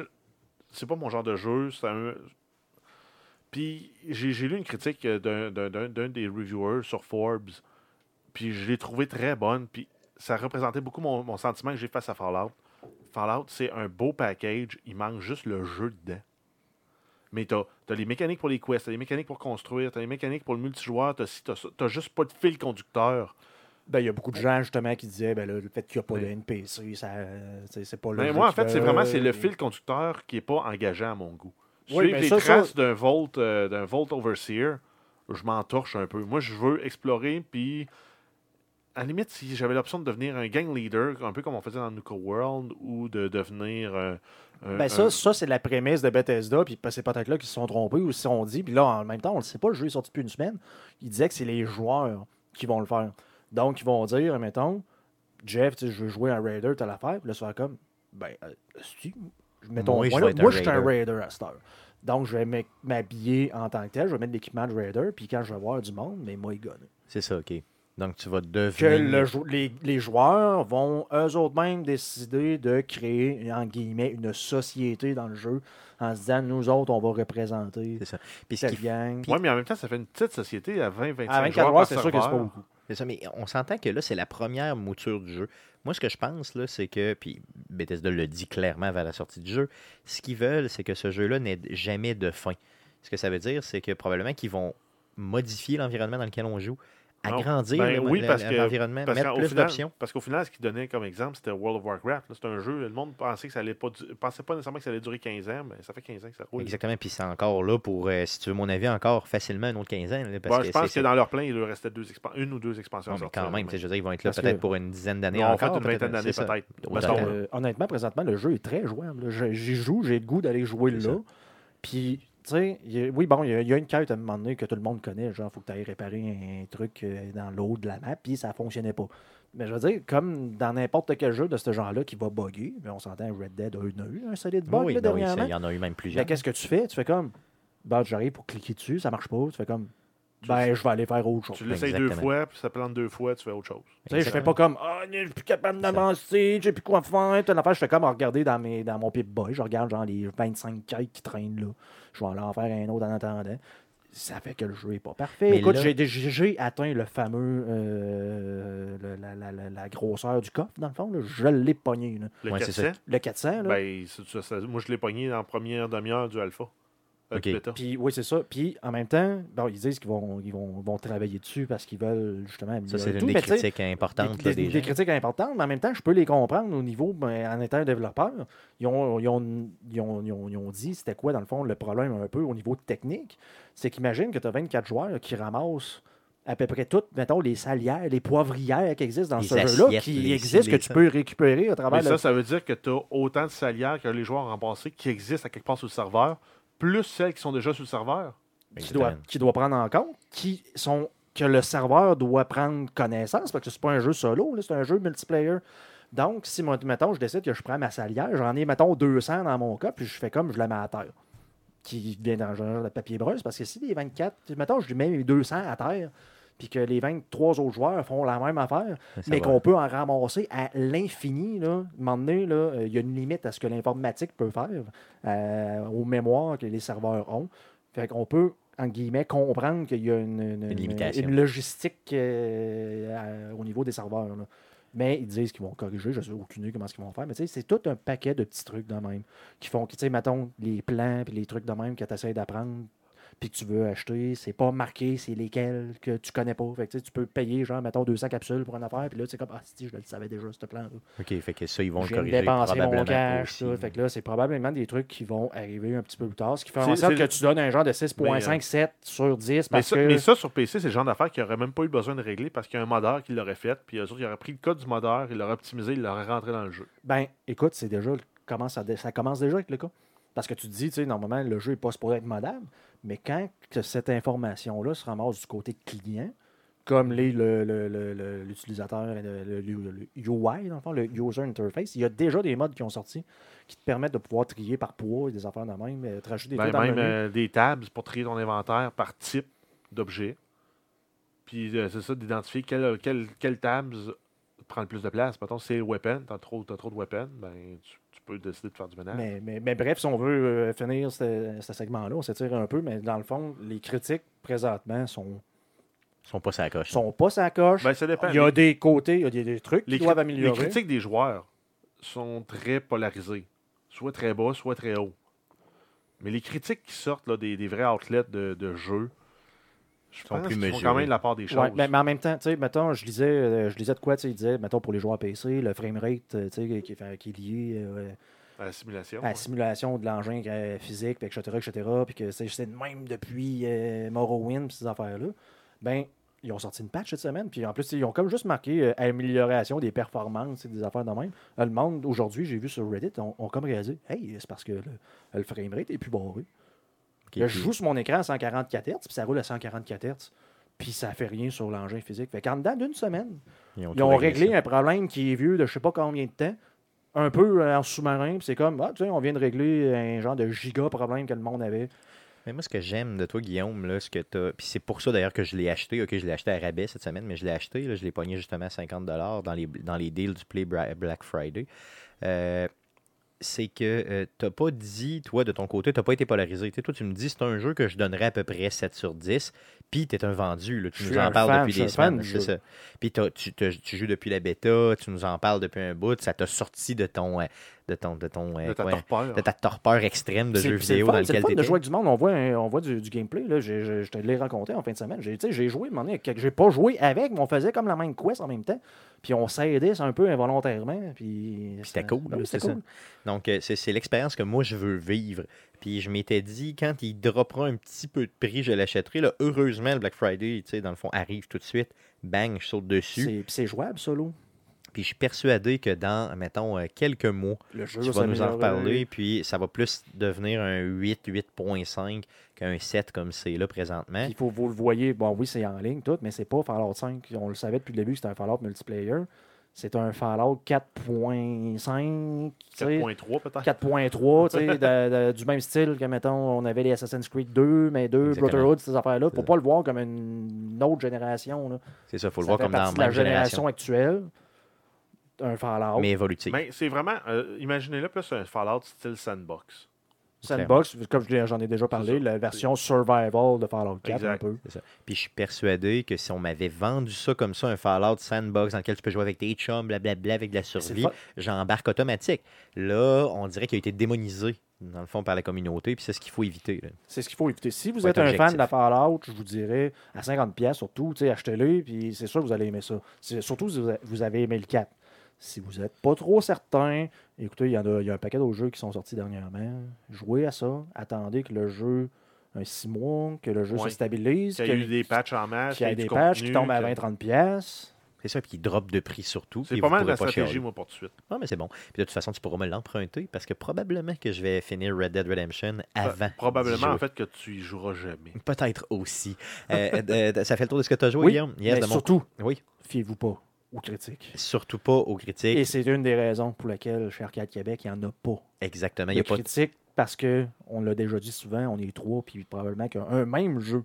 c'est pas mon genre de jeu. c'est un... Puis j'ai lu une critique d'un- d'un d'un- d'un des reviewers sur Forbes, puis je l'ai trouvé très bonne, puis ça représentait beaucoup mon, mon sentiment que j'ai face à Fallout. Fallout, c'est un beau package, il manque juste le jeu dedans. Mais t'as as les mécaniques pour les quests, t'as les mécaniques pour construire, t'as les mécaniques pour le multijoueur, t'as ci, t'as juste pas de fil conducteur. Ben, il y a beaucoup de gens justement qui disaient ben, là, le fait qu'il n'y a pas de NPC, ça, c'est pas le Mais jeu moi, en fait, c'est vraiment c'est le fil conducteur qui n'est pas engageant à mon goût. Oui, Suivre mais les ça, ça- traces d'un Volt, euh, d'un Volt Overseer, je m'en torche un peu. Moi, je veux explorer, puis à la limite, si j'avais l'option de devenir un gang leader, un peu comme on faisait dans Nuka World, ou de devenir euh, Ben un- ça, ça c'est la prémisse de Bethesda, puis c'est peut-être là qu'ils se sont trompés ou ils se sont dit, puis là, en même temps, on ne le sait pas, le jeu est sorti depuis une semaine. Ils disaient que c'est les joueurs qui vont le faire. Donc, ils vont dire, mettons, Jeff, tu sais, je veux jouer un Raider, t'as l'affaire, puis là, ça va comme, ben, euh, si, mettons, Moi, moi, moi, un je suis un Raider. À cette heure. Donc, je vais m'ha- m'habiller en tant que tel, je vais mettre l'équipement de Raider, puis quand je vais voir du monde, mais moi, il gagne. C'est ça, OK. Donc, tu vas Que devenir... le jou- les, les joueurs vont eux autres même décider de créer, en guillemets, une société dans le jeu en se disant, nous autres, on va représenter C'est ça. Puis ce cette gang. Ouais, mais en même temps, ça fait une petite société à 20-25 À 24 joueurs c'est sûr que c'est pas beaucoup. C'est ça, mais on s'entend que là, c'est la première mouture du jeu. Moi, ce que je pense, là, c'est que, puis Bethesda le dit clairement vers la sortie du jeu, ce qu'ils veulent, c'est que ce jeu-là n'ait jamais de fin. Ce que ça veut dire, c'est que probablement qu'ils vont modifier l'environnement dans lequel on joue. Agrandir Ben oui, l'environnement, mettre qu'au plus final, d'options. parce qu'au final, ce qu'il donnait comme exemple, c'était World of Warcraft. là. C'est un jeu, le monde pensait que ça allait pas, du- pensait pas nécessairement que ça allait durer 15 ans, mais ça fait 15 ans que ça roule. Exactement, puis c'est encore là pour, euh, si tu veux mon avis, encore facilement une autre quinzaine. là, parce que je pense que dans leur plein, il leur restait deux une ou deux expansions. Non, à mais quand même, je veux dire, ils vont être là Parce peut-être que- pour une dizaine d'années Non, en fait, une vingtaine d'années c'est ça. peut-être. Euh, honnêtement, présentement, le jeu est très jouable. J'y joue, j'ai le goût d'aller jouer là. Puis, tu sais, oui, bon, il y, a- il y a une quête à un moment donné que tout le monde connaît. Genre, il faut que tu ailles réparer un truc euh, dans l'eau de la map, puis ça fonctionnait pas. Mais je veux dire, comme dans n'importe quel jeu de ce genre-là qui va bugger, on s'entend, Red Dead a eu, a eu un solide bug Oui, là, ben dernièrement. il y en a eu même plusieurs. qu'est-ce que tu fais? Tu fais comme, ben, j'arrive pour cliquer dessus, ça marche pas. Tu fais comme, ben, je vais aller faire autre chose. Tu l'essayes deux fois, puis ça plante deux fois, tu fais autre chose. Tu sais, je fais pas comme Ah, je suis plus capable d'avancer, je sais plus quoi faire. Telle affaire, je fais comme regarder dans, mes, dans mon Pip-Boy. Je regarde genre les 25 kites qui traînent là. Je vais aller en faire un autre en attendant. Ça fait que le jeu est pas parfait. Mais Écoute, là- j'ai- atteint le fameux euh, le- la, la- la- la grosseur du coffre, dans le fond. là. Je l'ai pogné. là. Le Ouais, c'est 400, Le 400, là. ben, c'est- ça- ça- moi, je l'ai pogné dans la première demi-heure du alpha. Euh. Puis oui, c'est ça. Puis en même temps, bon, ils disent qu'ils vont, ils vont, vont travailler dessus parce qu'ils veulent justement Ça, c'est une des critiques importantes des, là, des- des des gens. critiques importantes, mais en même temps, je peux les comprendre au niveau, ben, en étant un développeur. Ils ont, ils ont, ils ont, ils ont- ils ont dit, c'était quoi, dans le fond, le problème un peu au niveau technique. C'est qu'imagine que tu as 24 joueurs qui ramassent à peu près toutes, mettons, les salières, les poivrières qui existent dans Les ce jeu-là, qui les existent, que tu ça. peux récupérer à travers Mais le ça, ça veut dire que tu as autant de salières que les joueurs ont qui existent à quelque part sur le serveur, plus celles qui sont déjà sur le serveur. qui doit, qui doit prendre en compte, qui sont que le serveur doit prendre connaissance, parce que c'est pas un jeu solo, là, c'est un jeu multiplayer. Donc, si, moi, mettons, je décide que je prends ma salière, j'en ai, mettons, 200 dans mon cas, puis je fais comme je la mets à terre, qui vient dans de papier brun, parce que si les 24, mettons, je lui mets mes 200 à terre, puis que les 23 autres joueurs font la même affaire, Ça mais qu'on peut en ramasser à l'infini. Là. À un moment donné, là, euh, il y a une limite à ce que l'informatique peut faire, euh, aux mémoires que les serveurs ont. Fait qu'on peut, en guillemets, comprendre qu'il y a une, une- Une limitation. une logistique euh, à- au niveau des serveurs. là. Mais ils disent qu'ils vont corriger, je ne sais aucune idée comment ils vont faire. Mais tu sais, c'est tout un paquet de petits trucs de même qui font que, tu sais, mettons, les plans puis les trucs de même que tu essaies d'apprendre puis que tu veux acheter, c'est pas marqué, c'est lesquels que tu connais pas. Fait que, tu peux payer, genre, mettons, 200 capsules pour une affaire, puis là, c'est comme, ah, si, je le savais déjà, ce plan-là. OK, fait que ça, ils vont le corriger dépenser probablement mon cash, aussi. ça. Fait que là, c'est probablement des trucs qui vont arriver un petit peu plus tard. Ce qui fait en sorte que tu donnes un genre de Mais, 6.5, 7 sur 10 Mais parce ça, que. mais ça, sur PC, c'est le genre d'affaire qui n'aurait même pas eu besoin de régler parce qu'il y a un modeur qui l'aurait fait, puis eux autres, ils auraient pris le code du modeur, ils l'auraient optimisé, ils l'auraient rentré dans le jeu. Ben, écoute, c'est déjà. Comment ça, ça commence déjà avec le cas? Parce que tu te dis, tu sais, normalement, le jeu n'est pas supposé être modable, mais quand que cette information-là se ramasse du côté client, comme les- le- le- le- le- l'utilisateur, le, le- le UI, dans le fond, le User Interface, il y a déjà des modes qui ont sorti qui te permettent de pouvoir trier par poids et des affaires de même, euh, te rajouter des Ben, trucs dans le même euh, des tabs pour trier ton inventaire par type d'objet. Puis euh, c'est ça, d'identifier quel, quel, quel tabs prend le plus de place. Mettons, c'est le weapon, t'as trop, t'as trop de weapons, ben, tu peux décider de faire du ménage. Mais, mais- mais bref, si on veut euh, finir ce, ce segment-là, on s'étire un peu, mais dans le fond, les critiques présentement sont, Ils sont pas sa coche. sont pas sa coche. Ben, ça dépend. il y a Les- des côtés, il y a des, des trucs les, qui doivent améliorer. les critiques des joueurs sont très polarisées. Soit très bas, soit très haut. Mais les critiques qui sortent là, des, des vrais outlets de, de jeux, je Sont pense plus qu'ils font mesurés. quand même de la part des choses. Ouais, mais, mais en même temps, tu sais, mettons, je lisais, euh, je lisais de quoi, tu sais, il disait, mettons, pour les joueurs PC, le framerate, euh, tu sais, qui, est- qui est lié euh, À la simulation. à la ouais. simulation de l'engin euh, physique, etc., etc., puis que c'est c'est de même depuis euh, Morrowind, puis ces affaires-là, ben, ils ont sorti une patch cette semaine, puis en plus, ils ont comme juste marqué euh, amélioration des performances et des affaires de même. Le monde, aujourd'hui, j'ai vu sur Reddit, ont on comme réalisé, hey, c'est parce que le, le framerate est plus barré. Là, je joue sur mon écran à 144 Hz, puis ça roule à 144 Hz. Puis ça fait rien sur l'engin physique. Fait qu'en dedans d'une semaine, Ils ont, ils tout ont réglé ça. un problème qui est vieux de je sais pas combien de temps. Un peu euh, en sous-marin, puis c'est comme, ah, tu sais, on vient de régler un genre de giga problème que le monde avait. Mais moi, ce que j'aime de toi, Guillaume, là, ce que t'as. Puis c'est pour ça d'ailleurs que je l'ai acheté. Ok, je l'ai acheté à rabais cette semaine, mais je l'ai acheté. là, je l'ai pogné justement à 50$ dans les, dans les deals du Play Black Friday. Euh, c'est que tu n'as pas dit, toi, de ton côté, tu n'as pas été polarisé. Tu sais, toi, tu me dis, c'est un jeu que je donnerais à peu près 7 sur 10. Puis tu es un vendu. là, tu Je nous en parles fan, depuis des semaines. C'est ça. Puis tu, tu joues depuis la bêta, tu nous en parles depuis un bout. Ça t'a sorti de ton. euh, de ton. de ton. euh, de ta quoi, torpeur. de ta torpeur extrême de jeux le vidéo fun, dans le lequel tu de jouer avec du monde. On voit, un- on voit du, du gameplay. Là. Je te l'ai raconté en fin de semaine. J'ai joué, j'ai pas joué avec, mais on faisait comme la même quest en même temps. Puis on s'aidait un peu involontairement. Puis c'était ça- cool, c'est C'était ça. cool. Donc, euh, c'est c'est l'expérience que moi, je veux vivre. Puis je m'étais dit, quand il droppera un petit peu de prix, je l'achèterai. Là, heureusement, le Black Friday, tu sais, dans le fond, arrive tout de suite. Bang, je saute dessus. C'est- jouable, solo. Puis je suis persuadé que dans, mettons, euh, quelques mois, Le jeu tu va vas nous en reparler. Puis ça va plus devenir un 8, 8.5 qu'un 7 comme c'est là présentement. Il faut vous le voyez, bon oui, c'est en ligne tout, mais c'est pas Fallout 5. On le savait depuis le début que c'était un Fallout multiplayer. C'est un Fallout 4.5, tu sais, 4.3 peut-être. 4.3, tu sais, de- de- du même style que, mettons, on avait les Assassin's Creed 2, mais 2, Exactement. Brotherhood, ces affaires-là, pour pas le voir comme une autre génération. Là. C'est ça, il faut le voir comme dans de la génération, génération actuelle. Un Fallout. mais évolutive. Mais c'est vraiment, euh, imaginez-le plus un Fallout style sandbox. Sandbox, comme j'en ai déjà parlé, la version survival de Fallout 4 un peu. Ça. Puis je suis persuadé que si on m'avait vendu ça comme ça, un Fallout Sandbox dans lequel tu peux jouer avec tes chums, blablabla, avec de la survie, j'embarque automatique. Là, on dirait qu'il a été démonisé, dans le fond, par la communauté, puis c'est ce qu'il faut éviter. C'est ce qu'il faut éviter. Si vous Faut êtes un fan de la Fallout, je vous dirais à 50$, surtout, achetez-le, puis c'est sûr que vous allez aimer ça. Surtout si vous avez aimé le 4. Si vous n'êtes pas trop certain, écoutez, il y, en a, il y a un paquet d'autres jeux qui sont sortis dernièrement. Jouez à ça. Attendez que le jeu, un 6 mois, que le jeu Ouais. se stabilise, Qu'il y a eu des patchs en masse, qu'il y du des patchs qui tombent à que- 20-30$. pièces. C'est ça, puis il drop de prix surtout. C'est pas mal la stratégie, chialer. moi, pour tout de suite. Ah, mais c'est bon. Puis de toute façon, tu pourras me l'emprunter parce que probablement que je vais finir Red Dead Redemption avant. Probablement, en fait, que tu y joueras jamais. Peut-être aussi. Euh, euh, ça fait le tour de ce que tu as joué, Oui, Guillaume? Yes, mais de mon- surtout, Oui. fiez-vous pas aux critiques. Surtout pas aux critiques. Et c'est une des raisons pour lesquelles chez Arcade Québec, il n'y en a pas. Exactement. Il y a pas de critiques parce que, on l'a déjà dit souvent, on est trois, puis probablement qu'un même jeu,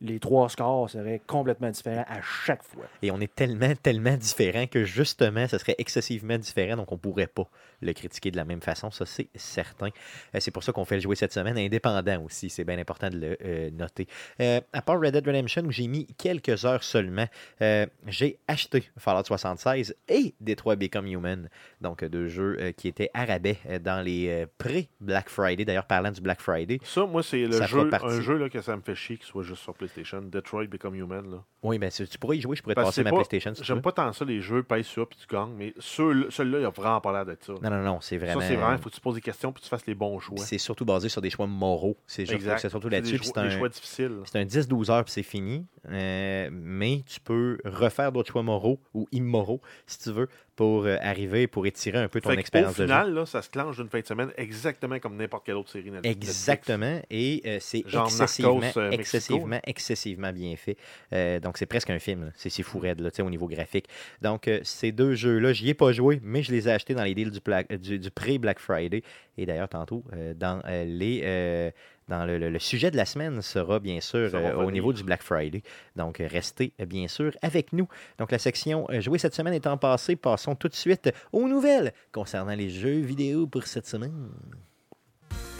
les trois scores seraient complètement différents à chaque fois. Et on est tellement, tellement différents que justement, ça serait excessivement différent, donc on pourrait pas le critiquer de la même façon, ça c'est certain. Euh, c'est pour ça qu'on fait le jouer cette semaine, indépendant aussi, c'est bien important de le euh, noter. Euh, à part Red Dead Redemption, où j'ai mis quelques heures seulement, euh, j'ai acheté Fallout 76 et Detroit Become Human, donc deux jeux euh, qui étaient à rabais euh, dans les euh, pré-Black Friday. D'ailleurs, parlant du Black Friday, Ça, moi, c'est le jeu, un jeu là, que ça me fait chier qu'il soit juste sur PlayStation. Detroit Become Human. Là. oui, ben, si tu pourrais y jouer, je pourrais te passer ma pas- PlayStation si J'aime pas tant ça, les jeux, paye ça puis tu gagnes, mais celui-là, il a vraiment pas l'air d'être ça. Non, non, non, c'est vraiment... Ça, c'est vraiment, il faut que tu poses des questions puis tu fasses les bons choix. C'est surtout basé sur des choix moraux. C'est surtout là-dessus. C'est un, choix difficiles. c'est un 10-12 heures, puis c'est fini. Euh, mais tu peux refaire d'autres choix moraux ou immoraux, si tu veux, pour euh, arriver, pour étirer un peu ton expérience de jeu. final, là, ça se clenche d'une fin de semaine exactement comme n'importe quelle autre série Netflix. Exactement. Et euh, c'est excessivement, Narcos, euh, excessivement, excessivement bien fait. Euh, donc, c'est presque un film. C'est c'est fou raide, là, tu sais, au niveau graphique. Donc, euh, ces deux jeux-là, j'y ai pas joué, mais je les ai achetés dans les deals du, Black- du, du pré-Black Friday. Et d'ailleurs, tantôt, euh, dans euh, les. euh, dans le, le- le sujet de la semaine sera bien sûr euh, au niveau du Black Friday. Donc, restez bien sûr avec nous. Donc, la section jouer cette semaine étant passée, passons tout de suite aux nouvelles concernant les jeux vidéo pour cette semaine.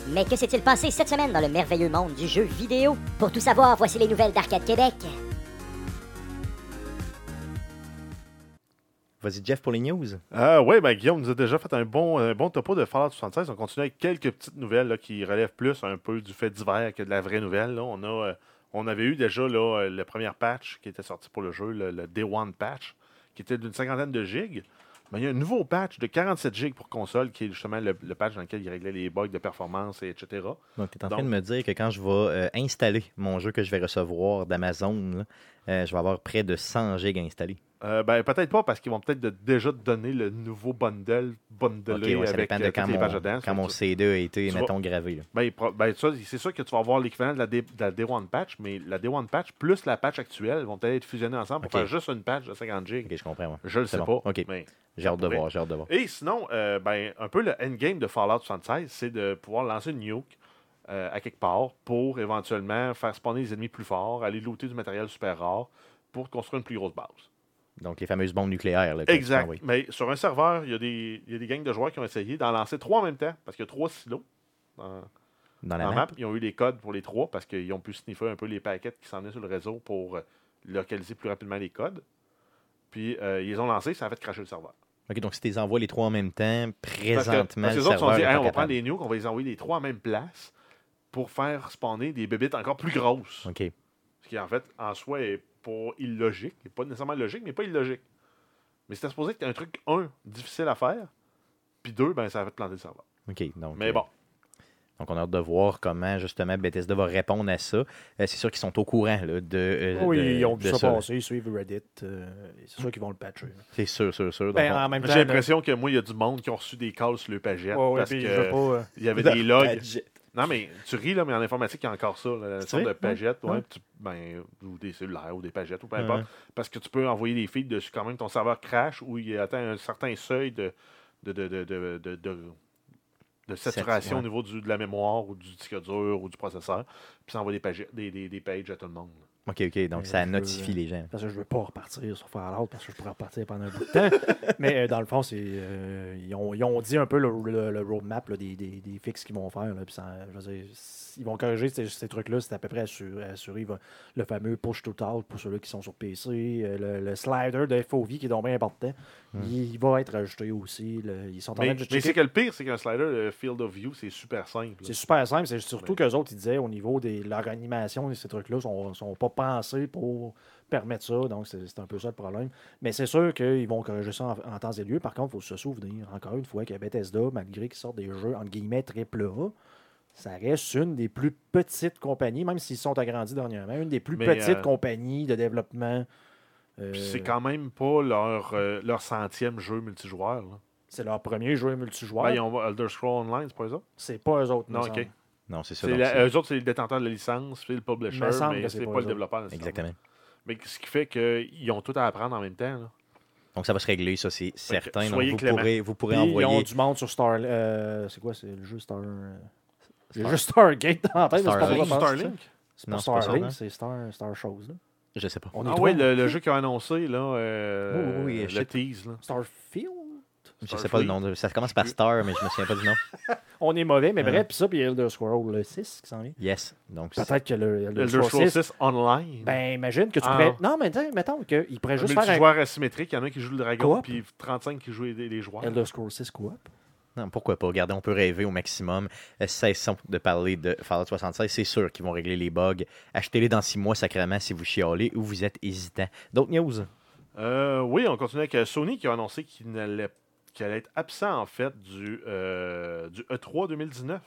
Mais que s'est-il passé cette semaine dans le merveilleux monde du jeu vidéo? Pour tout savoir, voici les nouvelles d'Arcade Québec. Vas-y, Jeff, pour les news. Ah oui, ben Guillaume nous a déjà fait un bon, un bon topo de Fallout 76. On continue avec quelques petites nouvelles là, qui relèvent plus un peu du fait divers que de la vraie nouvelle. là. On, a, euh, on avait eu déjà là, euh, le premier patch qui était sorti pour le jeu, le, le Day One patch, qui était d'une cinquantaine de gigs. Ben, il y a un nouveau patch de 47 gigs pour console, qui est justement le, le patch dans lequel il réglait les bugs de performance, et etc. Donc, tu es en Donc- train de me dire que quand je vais euh, installer mon jeu que je vais recevoir d'Amazon, euh, je vais avoir près de 100 gigs installés. Euh, ben, peut-être pas, parce qu'ils vont peut-être de- déjà te donner le nouveau bundle, ouais, ça avec dépend euh, de quand les mon, dedans. quand mon que tu- CD a été, vas- mettons, gravé. là. Ben, ben, ça, c'est sûr que tu vas avoir l'équivalent de la, D, de la Day One patch, mais la Day One patch plus la patch actuelle vont peut-être être fusionnés ensemble pour faire juste une patch de 50 gigs. Ok, je comprends. ouais. Je le sais bon. pas. Mais- J'ai hâte de voir, j'ai hâte de voir. Et sinon, euh, ben, un peu le endgame de Fallout 76, c'est de pouvoir lancer une nuke euh, à quelque part pour éventuellement faire spawner des ennemis plus forts, aller looter du matériel super rare pour construire une plus grosse base. Donc, les fameuses bombes nucléaires. Là, Exact. Mais sur un serveur, il y, a des, il y a des gangs de joueurs qui ont essayé d'en lancer trois en même temps, parce qu'il y a trois silos dans, Dans la dans map. map. Ils ont eu les codes pour les trois, parce qu'ils ont pu sniffer un peu les paquets qui s'en venaient sur le réseau pour localiser plus rapidement les codes. Puis euh, ils les ont lancés, ça a fait cracher le serveur. Ok, donc si tu les envoies les trois en même temps, Parce que, présentement, parce que le les autres sont dit, Hey, on va prendre les nukes, on va les envoyer les trois en même place pour faire spawner des bébites encore plus grosses. Ok. Ce qui, en fait, en soi, est pas illogique. Pas nécessairement logique, mais pas illogique. Mais c'était supposé que un truc, un, difficile à faire, puis deux, ben, ça a fait planter le serveur. Ok, donc, Mais euh, bon, donc, on a hâte de voir comment, justement, Bethesda va répondre à ça. Euh, c'est sûr qu'ils sont au courant là, de, euh, Oui, de- ils ont vu ça, passer, ils suivent Reddit. euh, c'est sûr qu'ils vont le patcher. C'est sûr, sûr, sûr. Ben, j'ai l'impression que moi, il y a du monde qui ont reçu des calls sur le pagette Ouais, ouais, parce puis que je veux pas, euh, il y avait des logs. Non, mais tu ris, là, mais en informatique, il y a encore ça. là, la sorte de pagette, ouais, Ouais. tu- ben, ou des cellulaires, ou des pagettes, ou peu importe. ouais. Parce que tu peux envoyer des feeds dessus quand même. Ton serveur crash ou il atteint un certain seuil de, de, de, de, de, saturation au niveau du- de la mémoire ou du disque dur ou du processeur. Puis ça envoie des, pages, des, des, des pages à tout le monde. OK, OK. Donc, Ouais, ça notifie les gens. Parce que je veux pas repartir sur Fallout parce que je pourrais repartir pendant un bout de temps. Mais euh, dans le fond, c'est euh, ils, ont, ils ont dit un peu le, roadmap des, des, des fixes qu'ils vont faire. Ils vont corriger ces, trucs-là. C'est à peu près assuré. le fameux push to talk pour ceux-là qui sont sur PC. euh, le, le slider de FOV qui est donc bien important. Hmm. Il, il va être ajouté aussi. là. ils sont en train Mais, de mais c'est que le pire, c'est qu'un slider, le field of view, c'est super simple. C'est super simple. C'est surtout Ouais. qu'eux autres, ils disaient au niveau de leur animation, ces trucs-là sont, sont pas pensés pour permettre ça. Donc, c'est c'est un peu ça le problème. Mais c'est sûr qu'ils vont corriger ça en, en temps et lieu. Par contre, il faut se souvenir, encore une fois, que Bethesda, malgré qu'ils sortent des jeux entre guillemets triple A, ça reste une des plus petites compagnies, même s'ils sont agrandis dernièrement, une des plus Mais, petites euh, compagnies de développement. Euh, c'est quand même pas leur, euh, leur centième jeu multijoueur. là. c'est leur premier jeu multijoueur. Ben, ils ont Elder Scrolls Online, c'est pas eux autres? C'est pas eux autres. Non, me ok. semble. Non, c'est ça. C'est donc la- c'est- eux autres, c'est le détenteur de la licence, c'est le publisher, me semble mais que c'est c'est pas pas eux le autres. développeur. nécessairement. Exactement. Mais ce qui fait qu'ils ont tout à apprendre en même temps. là. Donc, ça va se régler, ça, c'est certain. Donc, soyez vous, clément. pourrez, vous pourrez Puis, Ils ont envoyer. du monde sur Star. euh, c'est quoi C'est le jeu Star. euh, Le jeu Stargate en tête, mais c'est pas Starlink? pourquoi je pense que Starlink? C'est pas Non, c'est pas ça, Starlink, non? c'est Star, Star Chose. Là. Je sais pas. On Ah oui, le, le jeu qu'ils ont annoncé, là, euh, Oui, oui, oui, le shit. tease. Là. Starfield? Je sais pas le nom. de- Ça commence par Star, mais je me souviens pas du nom. On est mauvais, mais Ouais. bref, puis ça, puis Elder Scroll le 6 qui s'en vient. Yes. Donc, c'est- Peut-être que le Elder, Elder Scroll Scrolls 6. 6 Online. Ben, imagine que tu Ah. pourrais. Non, mais tiens, mettons qu'ils pourraient un juste faire un multijoueur asymétrique, il y en a qui jouent le dragon, puis 35 qui jouent les, les joueurs. Elder Scroll 6 coop. Pourquoi pas? Regardez, on peut rêver au maximum. Euh, Cessons de parler de Fallout 76. C'est sûr qu'ils vont régler les bugs. Achetez-les dans six mois, sacrément, si vous chialez ou vous êtes hésitant. D'autres news? Euh, oui, on continue avec euh, Sony qui a annoncé qu'il allait être absent en fait du, euh, du E3 2019.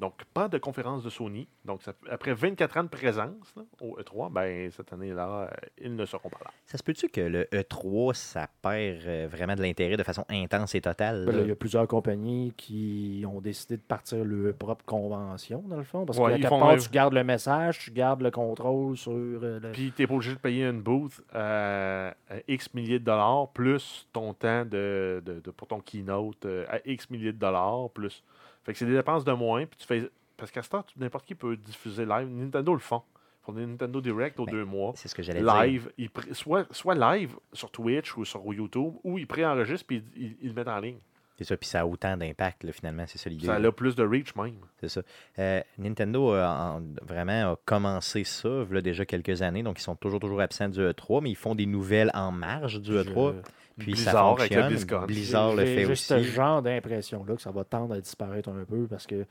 Donc, pas de conférence de Sony. Donc, ça- après 24 ans de présence là, au E3, ben, cette année-là, euh, ils ne seront pas là. Ça se peut-tu que le E3, ça perd euh, vraiment de l'intérêt de façon intense et totale? Ben là, il y a plusieurs compagnies qui ont décidé de partir leur propre convention, dans le fond. Parce Ouais, que part, un- tu gardes le message, tu gardes le contrôle sur euh, le. Puis, tu n'es pas obligé de payer une booth à, à X milliers de dollars, plus ton temps de, de- de- pour ton keynote euh, à X milliers de dollars, plus. Fait que c'est des dépenses de moins, puis tu fais. Parce qu'à ce temps, n'importe qui peut diffuser live. Nintendo le font. Ils font des Nintendo Direct aux Ben, deux mois. C'est ce que j'allais dire. live, pré- soit, soit live sur Twitch ou sur YouTube, ou ils préenregistrent puis ils, ils- ils le mettent en ligne. C'est ça, puis ça a autant d'impact, finalement, c'est ça l'idée. Ça a plus de reach même. C'est ça. Euh, Nintendo a en- vraiment a commencé ça il y a déjà quelques années, donc ils sont toujours toujours absents du E3, mais ils font des nouvelles en marge du E3, puis ça Blizzard avec le fonctionne. Blizzard le fait aussi. ce genre d'impression-là que ça va tendre à disparaître un peu parce que,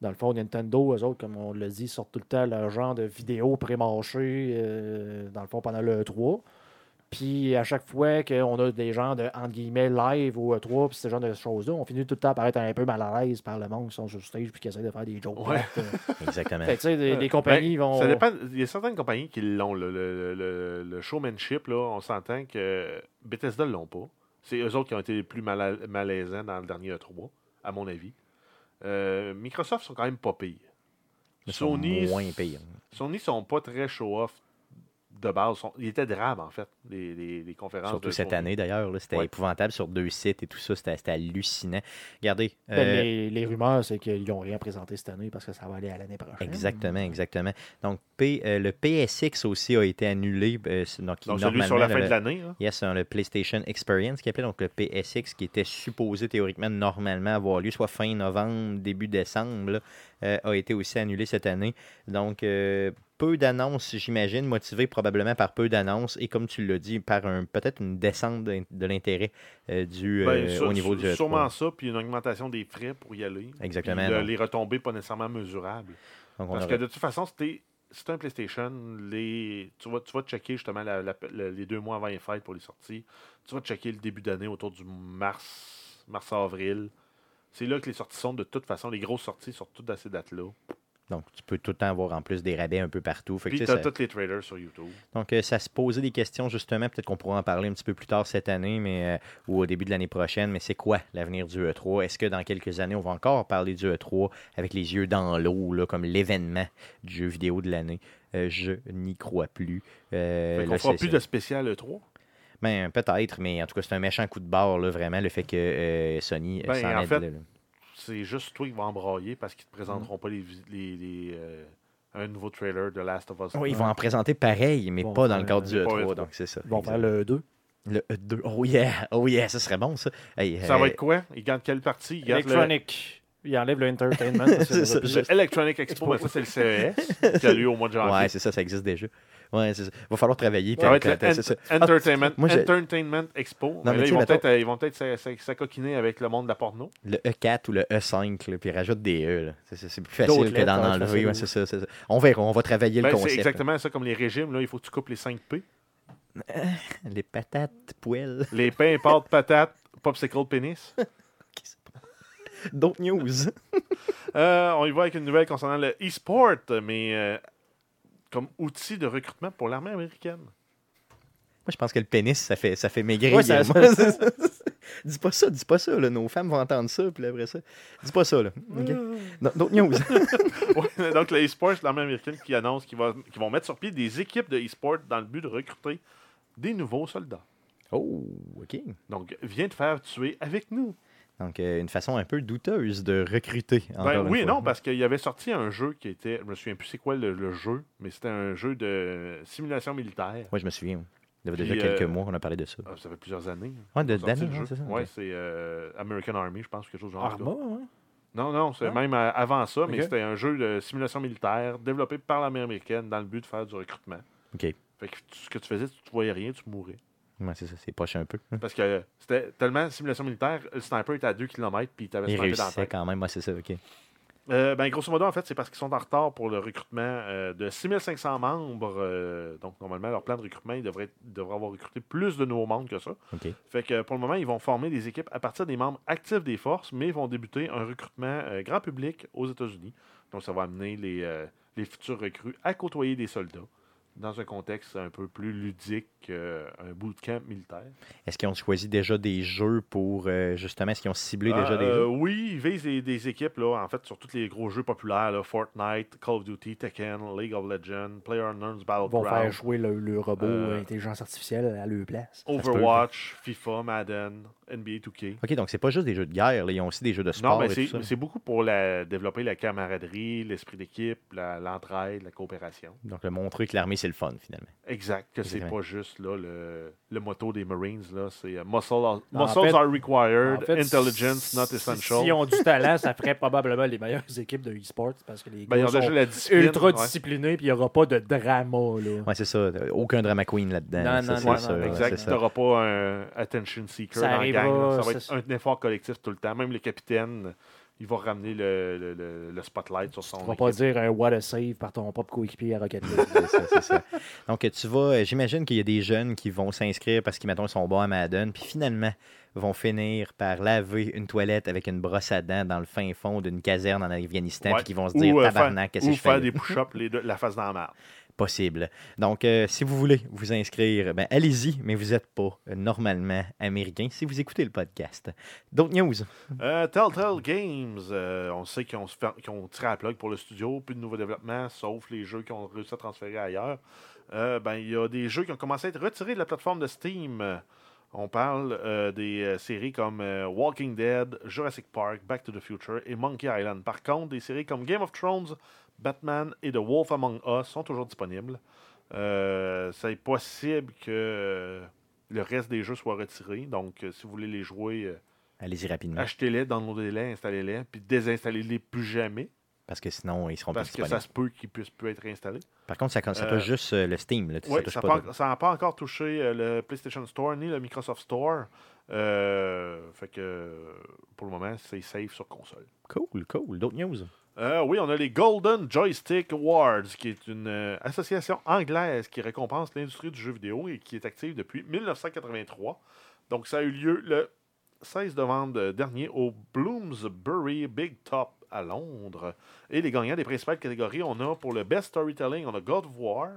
dans le fond, Nintendo, eux autres, comme on l'a dit, sortent tout le temps leur genre de vidéos pré-mâchées, euh, dans le fond, pendant le E3. Puis à chaque fois qu'on a des gens de, entre guillemets, live au E3, puis ce genre de choses-là, on finit tout le temps par être un peu mal à l'aise par le monde qui sont sur stage puis qui essaient de faire des jokes. Ouais. euh. Exactement. Fait des, des compagnies Ben, vont. Ça dépend. Il y a certaines compagnies qui l'ont. Le, le, le- le showmanship, là, on s'entend que Bethesda ne l'ont pas. C'est eux autres qui ont été les plus mal- malaisants dans le dernier E3, à mon avis. Euh, Microsoft sont quand même pas pires. Ils sont Sony, moins pires. Sony sont pas très show-off de base. Sont- ils étaient en fait, les, les- les conférences. Surtout de cette année d'ailleurs, là, c'était Ouais. épouvantable sur deux sites et tout ça, c'était hallucinant. Regardez. Ben, euh, les, les rumeurs, c'est qu'ils n'ont rien présenté cette année parce que ça va aller à l'année prochaine. Exactement, exactement. Donc, P- euh, le PSX aussi a été annulé. euh, donc, Donc, celui sur la fin le- de l'année. hein. Yes, hein, le PlayStation Experience qui appelait donc le PSX qui était supposé théoriquement normalement avoir lieu soit fin novembre, début décembre, là, euh, a été aussi annulé cette année. Donc euh, peu d'annonces, j'imagine, motivé probablement par peu d'annonces et comme tu l'as dit, par un peut-être une descente de, de l'intérêt euh, du Ben, euh, ça- au niveau du Sûrement E3. ça, puis une augmentation des frais pour y aller. Exactement, Puis, les retombées pas nécessairement mesurables. Donc, Parce aurait- que de toute façon, c'était c'est un PlayStation. Les, tu, vas, tu vas checker justement la- la- le- les deux mois avant les fêtes pour les sorties. Tu vas checker le début d'année autour du mars, mars-avril. C'est là que les sorties sont de toute façon. Les grosses sorties sont toutes à ces dates-là. Donc, tu peux tout le temps avoir en plus des rabais un peu partout. Fait que, Puis tu ça- tous les trailers sur YouTube. Donc, euh, ça se posait des questions, justement. Peut-être qu'on pourra en parler un petit peu plus tard cette année mais, euh, ou au début de l'année prochaine. Mais c'est quoi l'avenir du E3 Est-ce que dans quelques années, on va encore parler du E3 avec les yeux dans l'eau, comme l'événement du jeu vidéo de l'année? Euh, Je n'y crois plus. Là, qu'on fera c'est- plus de spécial E E3. Ben, peut-être, mais en tout cas, c'est un méchant coup de barre, là, vraiment, le fait que Sony Ben, s'en en aide fait. C'est juste toi qui vas embrayer parce qu'ils te Mm. présenteront pas les, les, les, euh, un nouveau trailer de Last of Us. Oui, ils vont en présenter pareil, mais Bon, pas dans le euh, cadre du pas E3, E3. donc c'est ça. Ils vont faire le 2. Le E2. Oh yeah, oh yeah, ça serait bon, ça. Hey, Ça euh, va être quoi? Ils gardent quelle partie? Ils gardent le, Electronic. Il enlève le entertainment. ça, le Electronic Expo, ben ça c'est le CES qui a lieu au mois de janvier. Ouais, c'est ça, ça existe déjà. Ouais, c'est ça. Va falloir travailler. puis ça va être attends, le c'est ça. Ent- Entertainment, moi, j'ai- Entertainment Expo. Mais là, ils vont peut-être euh, ils vont peut-être s'a- s'a- s'acoquiner avec le monde de la porno. Le E4 ou le E5, là, puis rajoute des E. C'est- C'est c'est plus facile que d'en enlever. facile, ouais, c'est ça, c'est ça. On verra, on va travailler Ben, le c'est concept. exactement ça comme les régimes. Là, il faut que tu coupes les 5 P. Les patates, poêles. Les pains, pâtes, patates, popsicle pénis. D'autres news. Euh, on y va avec une nouvelle concernant le e-sport, mais euh, comme outil de recrutement pour l'armée américaine. Moi, je pense que le pénis, ça fait, ça fait maigrir. Ouais, ça- également. C'est ça. dis pas ça, dis pas ça. Là. Nos femmes vont entendre ça, puis après ça. Dis pas ça. là. D'autres news. Ouais, donc, le e-sport, c'est l'armée américaine qui annonce qu'ils qu'ils vont mettre sur pied des équipes de e-sport dans le but de recruter des nouveaux soldats. oh, OK. Donc, viens te faire tuer avec nous. Donc, euh, une façon un peu douteuse de recruter. Ben, oui fois. non, parce qu'il y avait sorti un jeu qui était, je me souviens plus c'est quoi le, le jeu, mais c'était un jeu de simulation militaire. Moi, je me souviens. Il y avait Puis, déjà quelques euh, mois qu'on a parlé de ça. Ah, ça fait plusieurs années. Ouais, de- Ils ont sorti d'années, hein, c'est ça, Ouais, ok. c'est euh, American Army, je pense, quelque chose genre. Arma, hein? Non, non, c'est Non? même avant ça, mais c'était un jeu de simulation militaire développé par l'armée américaine dans le but de faire du recrutement. OK. Fait que ce que tu faisais, tu ne voyais rien, tu mourais. Ouais, c'est ça, c'est un peu. Parce que c'était tellement simulation militaire, le sniper était à 2 km puis il t'avait snipé dans la tête. quand même, ouais, c'est ça, OK. Euh, ben, grosso modo, en fait, c'est parce qu'ils sont en retard pour le recrutement euh, de 6500 membres. euh, donc, normalement, leur plan de recrutement, ils devraient, avoir recruté plus de nouveaux membres que ça. Fait que pour le moment, ils vont former des équipes à partir des membres actifs des forces, mais ils vont débuter un recrutement grand public aux États-Unis. Donc, ça va amener les, les futurs recrues à côtoyer des soldats dans un contexte un peu plus ludique qu'un bootcamp militaire. Est-ce qu'ils ont choisi déjà des jeux pour, euh, justement, est-ce qu'ils ont ciblé déjà des euh, jeux? Oui, ils visent des, des équipes, là, en fait, sur tous les gros jeux populaires, là, Fortnite, Call of Duty, Tekken, League of Legends, PlayerUnknown's Ils vont faire Battlegrounds, jouer le, le robot Euh, intelligence artificielle à leur place. Overwatch, FIFA, Madden, NBA 2K. OK, donc c'est pas juste des jeux de guerre, là, ils ont aussi des jeux de sport Non, mais c'est beaucoup pour la, développer la camaraderie, l'esprit d'équipe, la- l'entraide, la coopération. Donc, le montrer que l'armée, c'est le fun, finalement. Exact, que c'est pas juste là, le, le motto des Marines, là, c'est euh, muscle, are- En muscles fait- are required, En fait, intelligence not si- essential. S'ils ont du talent, ça ferait probablement les meilleures équipes de e-sport parce que les Ben, ils gars sont ultra ouais. disciplinés puis il n'y aura pas de drama. Là. Ouais, c'est ça. Aucun drama queen là-dedans. Non, ça, non, c'est non, sûr, ouais, Exact. Tu ça. n'auras pas un attention seeker Ça dans la gang. là. Ça va ça- être un effort collectif tout le temps. Même le capitaine, il va ramener le, le- le- le spotlight sur son Tu vas pas dire un what a save par ton propre coéquipier à Rocket League. C'est ça, c'est ça. Donc, tu vas, euh, j'imagine qu'il y a des jeunes qui vont s'inscrire parce qu'ils, mettons, sont bons à Madden, puis finalement vont finir par laver une toilette avec une brosse à dents dans le fin fond d'une caserne en Afghanistan, Ouais. puis qui vont se dire, Ou, euh, tabarnak, qu'est-ce que je fais? faire des push-ups, les deux- la face dans la merde. Possible. Donc, euh, si vous voulez vous inscrire, ben, allez-y, mais vous n'êtes pas euh, normalement américain si vous écoutez le podcast. D'autres news? Euh, Telltale Games, on sait qu'ils ont, tiré à plug pour le studio, plus de nouveaux développements, sauf les jeux qui ont réussi à transférer ailleurs. Ben, il y a des jeux qui ont commencé à être retirés de la plateforme de Steam. On parle des séries comme Walking Dead, Jurassic Park, Back to the Future et Monkey Island. Par contre, des séries comme Game of Thrones, Batman et The Wolf Among Us sont toujours disponibles. Euh, c'est possible que le reste des jeux soient retirés. Donc, euh, si vous voulez les jouer, euh, Allez-y rapidement, achetez-les, downloadez-les, installez-les, puis désinstallez-les plus jamais, parce que sinon, ils seront parce plus que disponibles. ça se peut qu'ils puissent plus être installés. Par contre, ça Euh, touche juste le Steam. Là, ça n'a pas, encore touché le PlayStation Store ni le Microsoft Store. Euh, fait que pour le moment, c'est safe sur console. Cool, cool. D'autres news? Euh, oui, on a les Golden Joystick Awards, qui est une euh, association anglaise qui récompense l'industrie du jeu vidéo et qui est active depuis 1983. Donc, ça a eu lieu le 16 novembre dernier au Bloomsbury Big Top à Londres. Et les gagnants des principales catégories, on a pour le Best Storytelling, on a God of War.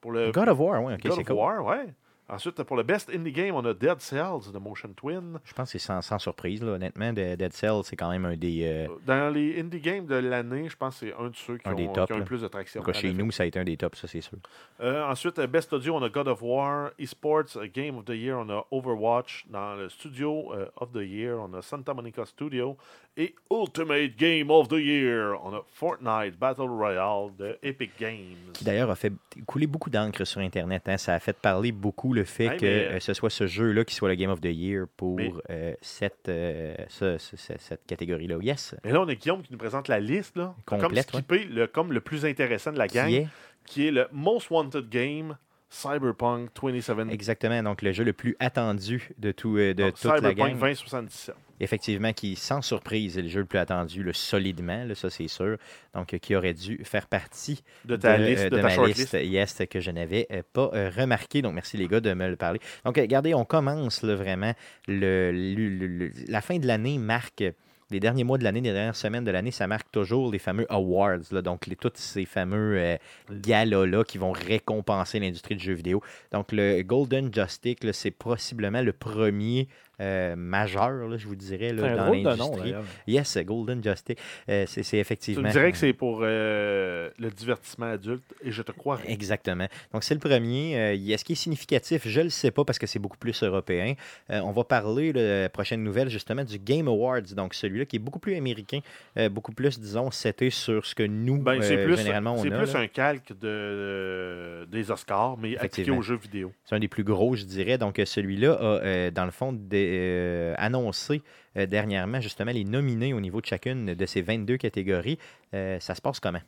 Pour le God of War, oui, ok, God of cool. War, ouais. Ensuite, pour le Best Indie Game, on a Dead Cells de Motion Twin. Je pense que c'est sans, sans surprise, là, honnêtement. De- Dead Cell, c'est quand même un des. euh, Dans les Indie Games de l'année, je pense que c'est un de ceux qui, Un ont, des qui tops, ont le plus de en traction. tout cas, en chez nous, ça a été un des tops, ça, c'est sûr. Euh, ensuite, euh, Best Audio, on a God of War. Esports euh, Game of the Year, on a Overwatch. Dans le Studio euh, of the Year, on a Santa Monica Studio. Et Ultimate Game of the Year, on a Fortnite Battle Royale de Epic Games. Qui d'ailleurs a fait couler beaucoup d'encre sur Internet. hein. Ça a fait parler beaucoup le fait Hey, que mais- euh, ce soit ce jeu-là qui soit le Game of the Year pour Mais- euh, cette, euh, ce- ce- ce- cette catégorie-là. Yes. Mais là, on a Guillaume qui nous présente la liste. Là. Complète, comme skipper le, comme le plus intéressant de la gang, Qui est? qui est le Most Wanted Game Cyberpunk 2077. exactement donc le jeu le plus attendu de, tout, euh, de Donc, toute la Cyberpunk gang. 2077. Effectivement, qui, sans surprise, est le jeu le plus attendu, le solidement, là, ça c'est sûr. Donc, qui aurait dû faire partie De ta de, liste, euh, de, de ta ma liste, yes, que je n'avais euh, pas euh, remarqué. Donc, merci les gars de me le parler. Donc, regardez, on commence là, vraiment. Le, le- le- le- la fin de l'année marque. Les derniers mois de l'année, les dernières semaines de l'année, ça marque toujours les fameux awards. là. donc, les, tous ces fameux euh, galas-là qui vont récompenser l'industrie du jeu vidéo. Donc, le Golden Joystick, c'est possiblement le premier euh, majeur, là, je vous dirais, là, C'est dans l'industrie. Yes, Golden Joystick. Euh, c'est c'est Tu effectivement. me dirais que c'est pour euh, le divertissement adulte et je te crois. Exactement. Donc, c'est le premier. Euh, Est-ce qu'il est significatif? Je ne le sais pas parce que c'est beaucoup plus européen. Euh, on va parler, la prochaine nouvelle, justement, du Game Awards. Donc, celui-là qui est beaucoup plus américain, euh, beaucoup plus, disons, seté sur ce que nous, Ben, c'est euh, plus, généralement, on c'est a. plus là. un calque de, euh, des Oscars, mais appliqué Effectivement. aux jeux vidéo. C'est un des plus gros, je dirais. Donc, euh, celui-là a, euh, dans le fond, dé- euh, annoncé euh, dernièrement, justement, les nominés au niveau de chacune de ces 22 catégories. Euh, ça se passe comment?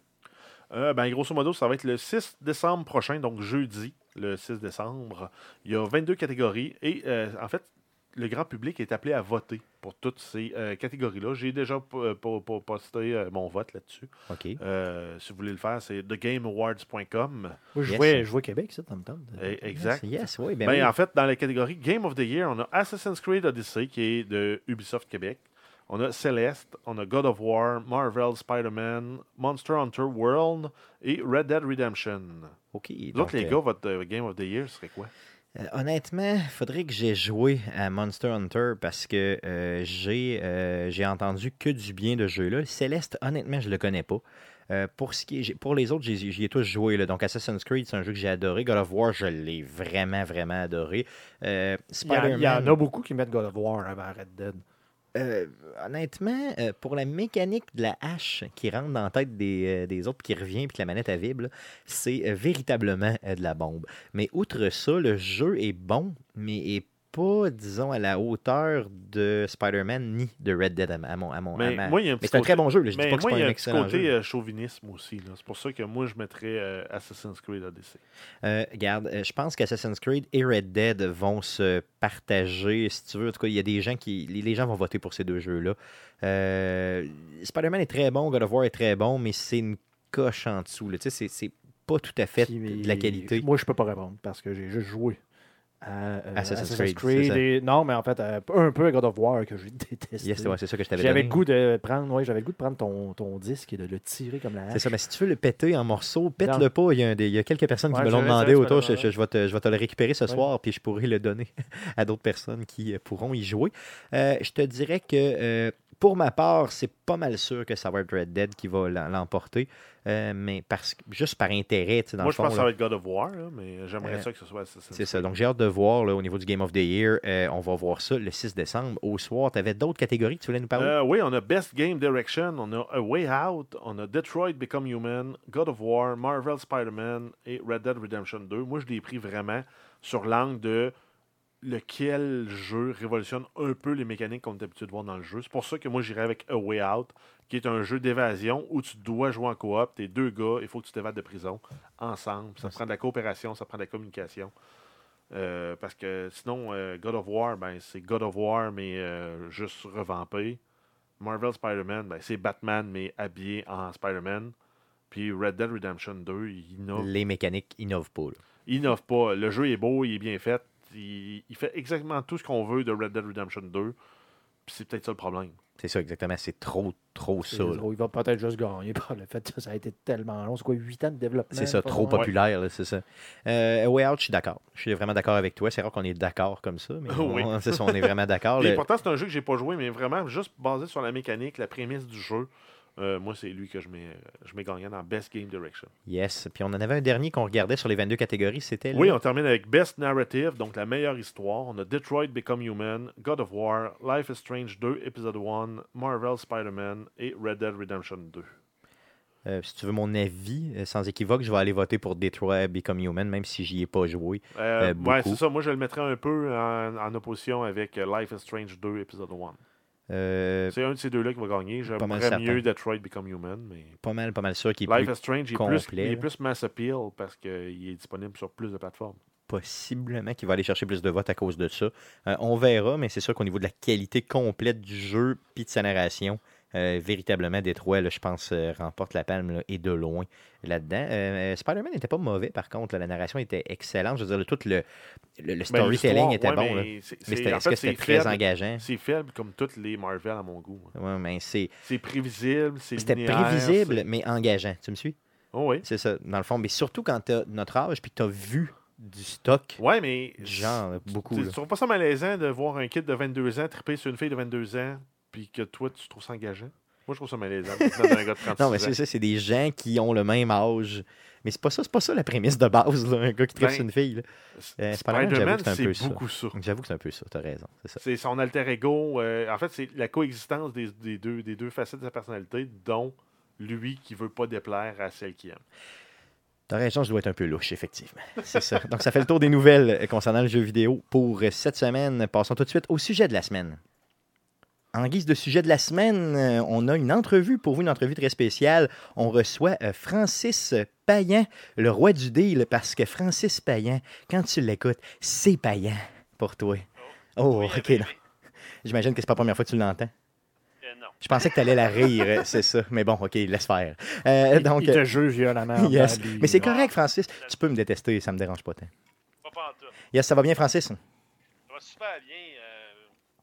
Ben, grosso modo, ça va être le 6 décembre prochain, donc jeudi, le 6 décembre. Il y a 22 catégories et en fait, le grand public est appelé à voter pour toutes ces euh, catégories-là. J'ai déjà po- posté euh, mon vote là-dessus. OK. Euh, si vous voulez le faire, c'est thegameawards.com. Moi, je Yes. vois, je vois Québec, ça, ça me tente. Eh, Exact. Yes, yes, oui. Ben Ben, oui. En fait, dans la catégorie Game of the Year, on a Assassin's Creed Odyssey qui est de Ubisoft Québec. On a Celeste, on a God of War, Marvel, Spider-Man, Monster Hunter World et Red Dead Redemption. OK. L'autre, donc, les euh, gars, votre euh, Game of the Year serait quoi? Euh, honnêtement, il faudrait que j'ai joué à Monster Hunter parce que euh, j'ai euh, j'ai entendu que du bien de ce jeu-là. Le Céleste, honnêtement, je le connais pas. Euh, pour, ce qui est- pour les autres, j'y j'y ai tous joué. là. Donc, Assassin's Creed, c'est un jeu que j'ai adoré. God of War, je l'ai vraiment, vraiment adoré. Il y, en- il y en Spider-Man, a beaucoup qui mettent God of War avant Red Dead. Euh, honnêtement, euh, pour la mécanique de la hache qui rentre dans la tête des, euh, des autres, qui revient, puis que la manette à vibre, c'est véritablement de la bombe. Mais outre ça, le jeu est bon, mais est pas, disons, à la hauteur de Spider-Man ni de Red Dead à, mon, à mon- à Mais ma- moi, il y a un Mais petit c'est un côté- très bon jeu. là. Je dis pas que c'est moi, pas il y a un un petit excellent côté jeu. euh, chauvinisme aussi. là. C'est pour ça que moi, je mettrais euh, Assassin's Creed Odyssey. Euh, regarde, euh, je pense qu'Assassin's Creed et Red Dead vont se partager, si tu veux. En tout cas, il y a des gens qui. Les, gens vont voter pour ces deux jeux-là. Euh, Spider-Man est très bon, God of War est très bon, mais c'est une coche en dessous. là. Tu sais, c'est- c'est pas tout à fait Puis, de la qualité. Moi, je peux pas répondre parce que j'ai juste joué à euh, Assassin's Assassin's, Creed, et- non, mais en fait, euh, un peu à God of War que j'ai détesté. Yes, ouais, c'est ça que je t'avais J'avais le goût de prendre, ouais, j'avais le goût de prendre ton, ton disque et de le tirer comme la hache. C'est ça, mais si tu veux le péter en morceaux, Non. pète-le pas. Il y, a un des- il y a quelques personnes qui Ouais, me je l'ont demandé autour. Je, je- je vais te, je vais te le récupérer ce Ouais. soir, puis je pourrai le donner à d'autres personnes qui euh, pourront y jouer. Euh, je te dirais que euh, pour ma part, c'est pas mal sûr que ça va être Red Dead qui va l'em- l'emporter. Euh, mais parce que juste par intérêt, dans moi, le je pense que ça va être God of War, là, mais j'aimerais Euh, ça que ce soit Assassin's C'est ça. Donc, j'ai hâte de voir là, au niveau du Game of the Year. euh, on va voir ça le 6 décembre au soir. Tu avais d'autres catégories que tu voulais nous parler? Oui, on a Best Game Direction, on a A Way Out, on a Detroit Become Human, God of War, Marvel Spider-Man et Red Dead Redemption 2. Moi, je l'ai pris vraiment sur l'angle de lequel jeu révolutionne un peu les mécaniques qu'on est habitué de voir dans le jeu. C'est pour ça que moi, j'irais avec A Way Out, qui est un jeu d'évasion où tu dois jouer en coop. T'es deux gars, il faut que tu t'évades de prison ensemble. Ça prend de la coopération, ça prend de la communication. Euh, parce que sinon, euh, God of War, ben, c'est God of War, mais euh, juste revampé. Marvel Spider-Man, ben, c'est Batman, mais habillé en Spider-Man. Puis Red Dead Redemption 2, il innove, Les mécaniques innovent pas. là. il innove pas. Le jeu est beau, il est bien fait. Il, il fait exactement tout ce qu'on veut de Red Dead Redemption 2. Puis c'est peut-être ça le problème. C'est ça, exactement. C'est trop, trop ça. Il va peut-être juste gagner par le fait que ça a été tellement long. C'est quoi, 8 ans de développement? C'est ça, trop populaire, c'est ça. Euh, Way Out, je suis d'accord. Je suis vraiment d'accord avec toi. C'est rare qu'on est d'accord comme ça, mais Oui. on, c'est ça, on est vraiment d'accord. Et Le- pourtant, c'est un jeu que j'ai pas joué, mais vraiment juste basé sur la mécanique, la prémisse du jeu. Euh, moi, c'est lui que je mets, je mets gagnant dans Best Game Direction. Yes. Puis on en avait un dernier qu'on regardait sur les 22 catégories. C'était Oui, on termine avec Best Narrative, donc la meilleure histoire. On a Detroit Become Human, God of War, Life is Strange 2, Episode 1, Marvel Spider-Man et Red Dead Redemption 2. Euh, si tu veux mon avis, euh, sans équivoque, je vais aller voter pour Detroit Become Human, même si j'y ai pas joué. Euh, ouais, c'est ça. Moi, je le mettrais un peu en, en opposition avec Life is Strange 2, Episode 1. Euh, C'est un de ces deux-là qui va gagner. J'aimerais mieux. Detroit Become Human, mais pas mal, pas mal sûr qu'il est Life plus is Strange est, plus, complet, il est plus mass appeal parce qu'il est disponible sur plus de plateformes. possiblement qu'il va aller chercher plus de votes à cause de ça. Euh, on verra, mais c'est sûr qu'au niveau de la qualité complète du jeu puis de sa narration, euh, véritablement, Détroit, là, je pense, euh, remporte la palme là, et de loin là-dedans. Euh, Spider-Man n'était pas mauvais, par contre. là, la narration était excellente. Je veux dire, le- tout le, le- le Ben, storytelling était ouais, bon. mais en est-ce que c'était très faible. engageant? C'est faible comme toutes les Marvel à mon goût. Ouais, mais c'est- C'est prévisible, c'est c'était prévisible, mais engageant. Tu me suis? Oh, oui. C'est ça, dans le fond. Mais surtout quand tu as notre âge puis que tu as vu du stock, Ouais, mais. genre, beaucoup. Tu trouves pas ça malaisant de voir un kid de 22 ans triper sur une fille de 22 ans, puis que toi, tu trouves ça engageant? Moi, je trouve ça malaisant. de dire un gars de 36 Non, mais c'est ça, c'est des gens qui ont le même âge. Mais c'est pas ça, c'est pas ça la prémisse de base, là, un gars qui tripe Ben, sur une fille. Euh, Spider-Man, j'avoue Spider-Man, que c'est un peu c'est ça. beaucoup ça. J'avoue que c'est un peu ça, t'as raison, c'est son alter ego. euh, en fait, c'est la coexistence des, des deux, des deux facettes de sa personnalité, dont lui qui veut pas déplaire à celle qui aime. T'as raison, je dois être un peu louche, effectivement. C'est ça. Donc, ça fait le tour des nouvelles euh, concernant le jeu vidéo pour euh, cette semaine. Passons tout de suite au sujet de la semaine. En guise de sujet de la semaine, euh, on a une entrevue pour vous, une entrevue très spéciale. On reçoit euh, Francis Payan, le roi du deal, parce que Francis Payan, quand tu l'écoutes, c'est Payan pour toi. Oh, Oui, ok. non. J'imagine que c'est pas la première fois que tu l'entends. Euh, non. Je pensais que tu allais la rire, c'est ça. Mais bon, ok, laisse faire. Euh, Il- donc, il te juge violemment. yes. Mais c'est correct, Francis. Tu peux me détester, ça me dérange pas tant. Pas. Yes, ça va bien, Francis? Ça va super bien. euh,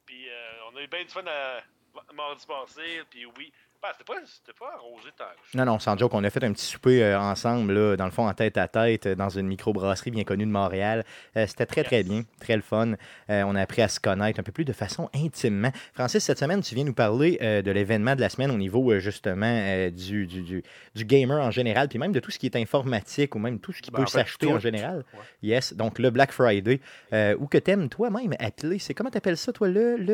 puis euh, on a eu bien du fun à mardi passé. Puis oui. C'était pas, c'était pas arrosé tant que ça. Non, non, sans joke, on a fait un petit souper euh, ensemble, là, dans le fond, en tête à tête, euh, dans une microbrasserie bien connue de Montréal. Euh, C'était très, très bien, très le fun. Euh, on a appris à se connaître un peu plus de façon intimement. Francis, cette semaine, tu viens nous parler euh, de l'événement de la semaine au niveau, euh, justement, euh, du, du, du, du gamer en général, puis même de tout ce qui est informatique ou même tout ce qui Ben, peut en fait, s'acheter tout. en général. Ouais. Yes, donc le Black Friday, euh, ou que t'aimes toi-même appeler, c'est comment t'appelles ça, toi, le... Le,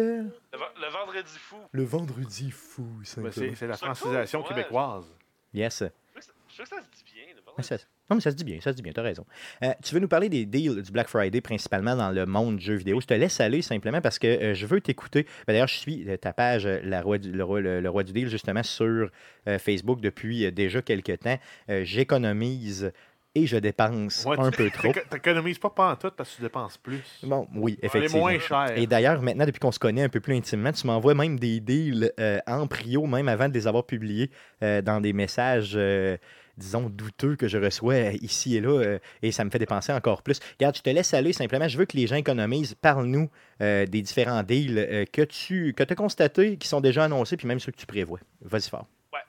Le, ven- le vendredi fou. le vendredi fou, Ben, c'est c'est la cool, francisation ouais. québécoise. Yes. Je sais que ça- se dit bien. Mais ça- non, mais ça se dit bien, ça se dit bien, tu as raison. Euh, tu veux nous parler des deals du Black Friday, principalement dans le monde du jeu vidéo? Je te laisse aller simplement parce que euh, je veux t'écouter. Ben, D'ailleurs, je suis euh, ta page, euh, la roi du- le, roi, le- le roi du deal, justement, sur euh, Facebook depuis euh, déjà quelques temps. Euh, J'économise et je dépense Ouais, un tu- peu trop. t'éco- T'économises pas pantoute parce que tu dépenses plus. Bon, oui, Elle est effectivement. moins cher. Et d'ailleurs, maintenant, depuis qu'on se connaît un peu plus intimement, tu m'envoies même des deals euh, en prio, même avant de les avoir publiés euh, dans des messages, euh, disons, douteux que je reçois ici et là, euh, et ça me fait dépenser encore plus. Regarde, je te laisse aller, simplement, je veux que les gens économisent. Parle-nous euh, des différents deals euh, que tu que as constatés, qui sont déjà annoncés, puis même ceux que tu prévois. Vas-y fort. Ben,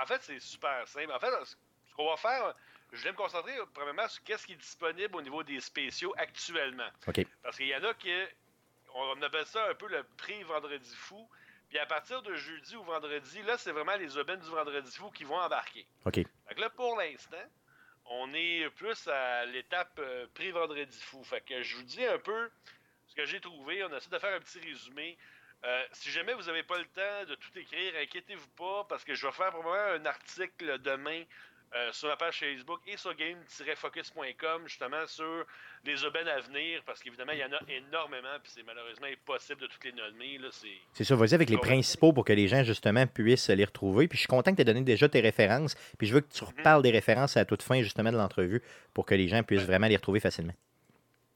en fait, c'est super simple. En fait, ce qu'on va faire, je vais me concentrer premièrement sur qu'est-ce qui est disponible au niveau des spéciaux actuellement. Parce qu'il y en a qui, on appelle ça un peu le prix vendredi fou. Puis à partir de jeudi ou vendredi, là, c'est vraiment les aubaines du vendredi fou qui vont embarquer. OK. Que là, pour l'instant, on est plus à l'étape euh, pré-vendredi fou. Fait que je vous dis un peu ce que j'ai trouvé. On essaie de faire un petit résumé. Euh, si jamais vous n'avez pas le temps de tout écrire, inquiétez-vous pas, parce que je vais faire probablement un article demain euh, sur ma page Facebook et sur game-focus.com, justement sur les aubaines à venir, parce qu'évidemment, il y en a énormément, puis c'est malheureusement impossible de toutes les nommer. Là, c'est... C'est ça, vas-y avec les principaux pour que les gens, justement, puissent les retrouver. Puis je suis content que tu aies donné déjà tes références. Puis je veux que tu reparles des références à toute fin, justement, de l'entrevue pour que les gens puissent vraiment les retrouver facilement.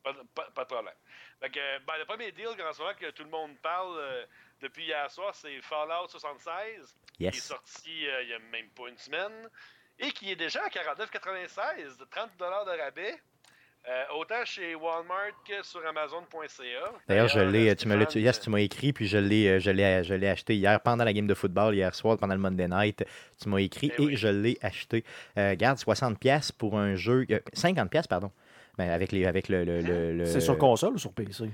Pas, de- pas- pas de problème. Fait que, ben, le premier deal en ce moment que tout le monde parle euh, depuis hier soir, c'est Fallout 76, qui est sorti euh, il y a même pas une semaine, et qui est déjà à 49,96, de 30$ de rabais. Euh, autant chez Walmart que sur Amazon.ca. D'ailleurs, je l'ai, tu me l'as, Stéphane, yes, tu m'as écrit, puis je l'ai, euh, je l'ai, je l'ai acheté hier pendant la game de football, hier soir, pendant le Monday Night. Tu m'as écrit Eh et oui. je l'ai acheté. Euh, garde, 60$ pour un jeu, euh, 50$, pardon. Ben, avec, les, avec le. le- le- le- C'est sur console ou sur PC?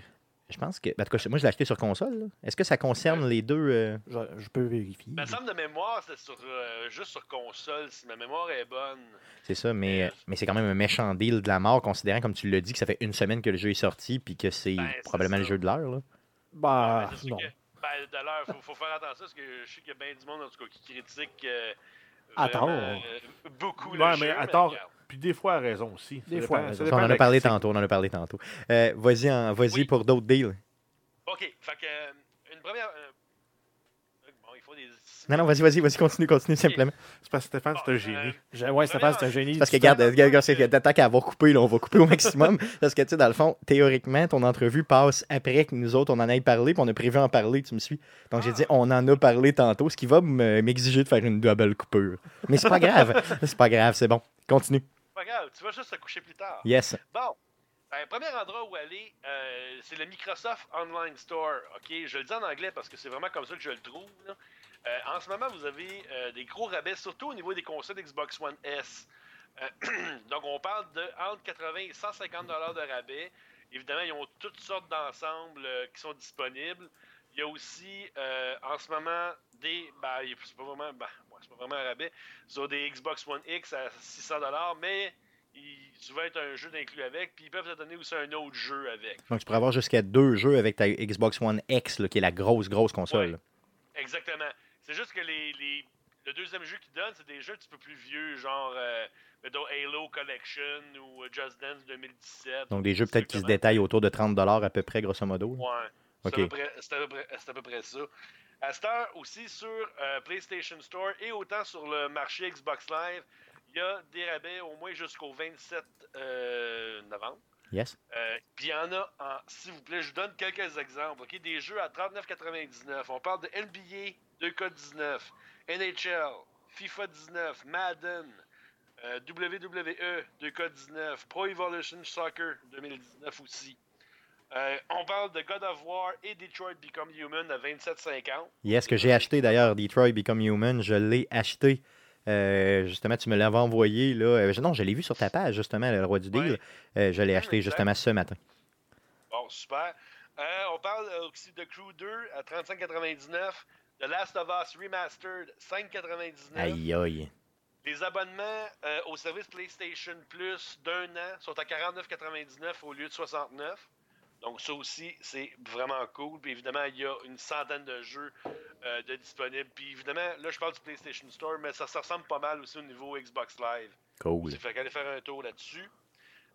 Je pense que. ben, en tout cas, moi, je l'ai acheté sur console. là. Est-ce que ça concerne les deux euh, Je, je peux vérifier. Me semble de mémoire, c'était sur, euh, juste sur console, si ma mémoire est bonne. C'est ça, mais, Euh, mais c'est quand même un méchant deal de la mort, considérant, comme tu l'as dit, que ça fait une semaine que le jeu est sorti, puis que c'est Ben, c'est probablement le jeu de l'heure. là. Bah, Ben, c'est non. que- ben, d'ailleurs, il faut, faut faire attention parce que je sais qu'il y a bien du monde en tout cas, qui critique euh, euh, beaucoup le jeu. regarde. Puis des fois, à raison aussi. Des Ça fois, dépend- ça on en a parlé tantôt, on en a parlé tantôt. Euh, vas-y, en- vas-y Oui. pour d'autres deals. OK, fait que euh, une première... euh, bon, il faut des... Non, non, vas-y, vas-y, vas-y, continue, continue simplement. C'est parce que Stéphane, Bon, c'est un génie. Je- Ouais, Stéphane, c'est un génie. Parce que, regarde, temps. regarde, regarde, c'est que tant qu'à avoir coupé, là, on va couper au maximum. parce que, tu sais, dans le fond, théoriquement, ton entrevue passe après que nous autres, on en ait parlé, puis on a prévu en parler, tu me suis. Donc, j'ai dit, on en a parlé tantôt, ce qui va me- m'exiger de faire une double coupure. Mais c'est pas grave. c'est pas grave, c'est bon. Continue. Grave, tu vas juste te coucher plus tard. Yes. Bon, ben, premier endroit où aller, euh, c'est le Microsoft Online Store. OK, je le dis en anglais parce que c'est vraiment comme ça que je le trouve. là. Euh, en ce moment, vous avez euh, des gros rabais, surtout au niveau des consoles Xbox One S. Donc, on parle de entre 80 et 150 dollars de rabais. Évidemment, ils ont toutes sortes d'ensembles qui sont disponibles. Il y a aussi, en ce moment, des. Ben, c'est pas vraiment. Ben, ouais, c'est pas vraiment un rabais. Sur des Xbox One X à 600 dollars, mais il, tu vas être un jeu d'inclus avec, puis ils peuvent te donner aussi un autre jeu avec. Donc, tu pourrais avoir jusqu'à deux jeux avec ta Xbox One X, là, qui est la grosse, grosse console. Ouais. Exactement. C'est juste que les, les- le deuxième jeu qu'ils donnent, c'est des jeux un petit peu plus vieux, genre euh, mettons Halo Collection ou euh, Just Dance 2017. Donc, des jeux peut-être qui se détaillent autour de 30 à peu près, grosso modo. Ouais. À à, c'est à peu près ça. À cette heure aussi sur euh, PlayStation Store et autant sur le marché Xbox Live, il y a des rabais au moins jusqu'au 27 euh, novembre. Yes. Euh, Puis il y en a, en- s'il vous plaît, je vous donne quelques exemples. Des jeux à 39,99. On parle de NBA 2K19, NHL, FIFA 19, Madden, WWE 2K19, Pro Evolution Soccer 2019 aussi. Euh, on parle de God of War et Detroit Become Human à 27,50. Yes, que j'ai acheté d'ailleurs, Detroit Become Human. Je l'ai acheté. Euh, justement, tu me l'avais envoyé. Là. Euh, non, je l'ai vu sur ta page, justement, le roi du deal. Ouais. Euh, je l'ai Ouais, acheté justement ce matin. Bon, super. On parle aussi de Crew 2 à 35,99. The Last of Us Remastered 5,99. Aïe, aïe. Les abonnements au service PlayStation Plus d'un an sont à 49,99 au lieu de 69. Donc ça aussi, c'est vraiment cool. Puis évidemment, il y a une centaine de jeux euh, de disponibles. Puis évidemment, là, je parle du PlayStation Store, mais ça, ça ressemble pas mal aussi au niveau Xbox Live. Cool. Ça fait qu'aller faire un tour là-dessus.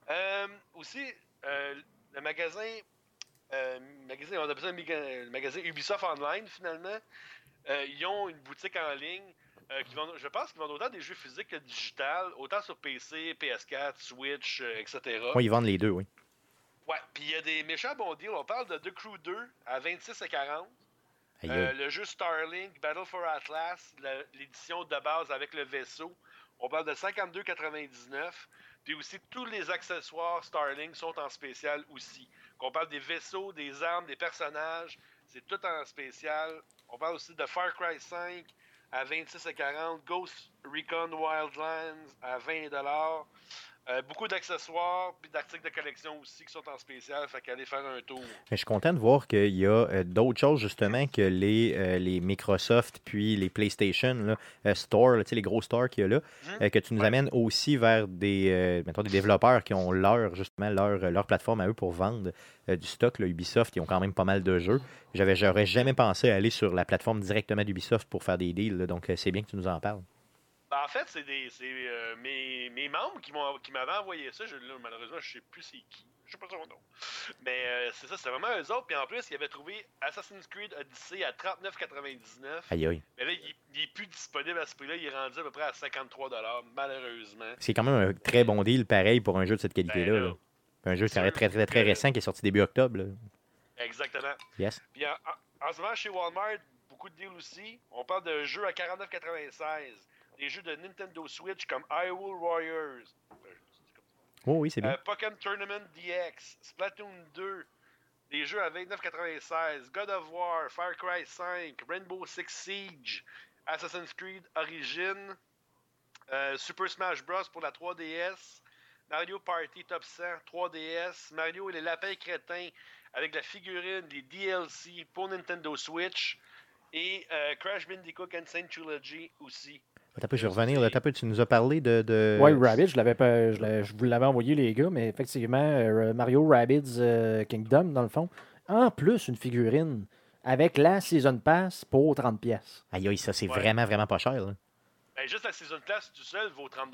Euh, aussi, euh, le magasin, magasin, on appelle ça le magasin Ubisoft Online, finalement. Ils ont une boutique en ligne. qui vendent, je pense qu'ils vendent autant des jeux physiques que digital, autant sur PC, PS4, Switch, etc. Oui, ils vendent les deux, oui. Ouais, puis il y a des méchants bons deals. On parle de The Crew 2 à 26 et 40. Aïe, Euh, aïe. le jeu Starlink, Battle for Atlas, la- l'édition de base avec le vaisseau, on parle de 52,99. Puis aussi, tous les accessoires Starlink sont en spécial aussi. Qu'on parle des vaisseaux, des armes, des personnages, c'est tout en spécial. On parle aussi de Far Cry 5 à 26,40. Ghost Recon Wildlands à 20 euh, beaucoup d'accessoires puis d'articles de collection aussi qui sont en spécial. Fait qu'allez faire un tour. Mais je suis content de voir qu'il y a euh, d'autres choses justement que les, euh, les Microsoft puis les PlayStation là, Store, là, les gros stores qu'il y a là, Mhm. que tu nous Ouais. amènes aussi vers des, mettons, des développeurs qui ont leur justement leur, leur plateforme à eux pour vendre du stock. Là, Ubisoft, ils ont quand même pas mal de jeux. J'avais, j'aurais jamais pensé aller sur la plateforme directement d'Ubisoft pour faire des deals. donc c'est bien que tu nous en parles. Ben, en fait, c'est des euh, mes, mes membres qui m'avaient envoyé ça. Je, là, malheureusement, je sais plus c'est qui. Je sais pas son nom. Mais euh, c'est ça, c'est vraiment eux autres. Puis en plus, ils avaient trouvé Assassin's Creed Odyssey à 39,99. Aïe aïe. Mais là, il, il est plus disponible à ce prix-là. Il est rendu à peu près à 53 malheureusement. C'est quand même un très bon deal, pareil, pour un jeu de cette qualité-là. Ben, là. là. Un jeu qui est très, très, très récent, qui est sorti début octobre. là. Exactement. Yes. Puis en, en- en ce moment, chez Walmart, beaucoup de deals aussi. On parle de jeux à 49,96 des jeux de Nintendo Switch comme Hyrule Warriors. Euh, oh euh, Pokémon Tournament DX, Splatoon 2, des jeux à 29,96, God of War, Far Cry 5, Rainbow Six Siege, Assassin's Creed Origin, euh, Super Smash Bros. pour la 3DS, Mario Party Top 100 3DS, Mario et les lapins crétins avec la figurine, les DLC pour Nintendo Switch et Crash Bandicoot Insane Trilogy aussi je vais revenir. Là, tu nous as parlé de. de... Oui, Rabbids, je, l'avais pas, je, vous l'avais envoyé, les gars, mais effectivement, euh, Mario Rabbids euh, Kingdom, dans le fond, en plus une figurine avec la Season Pass pour 30$. Aïe, aïe, ça, c'est vraiment, vraiment pas cher. Là. Ben, juste la Season Pass tout seul vaut 30$.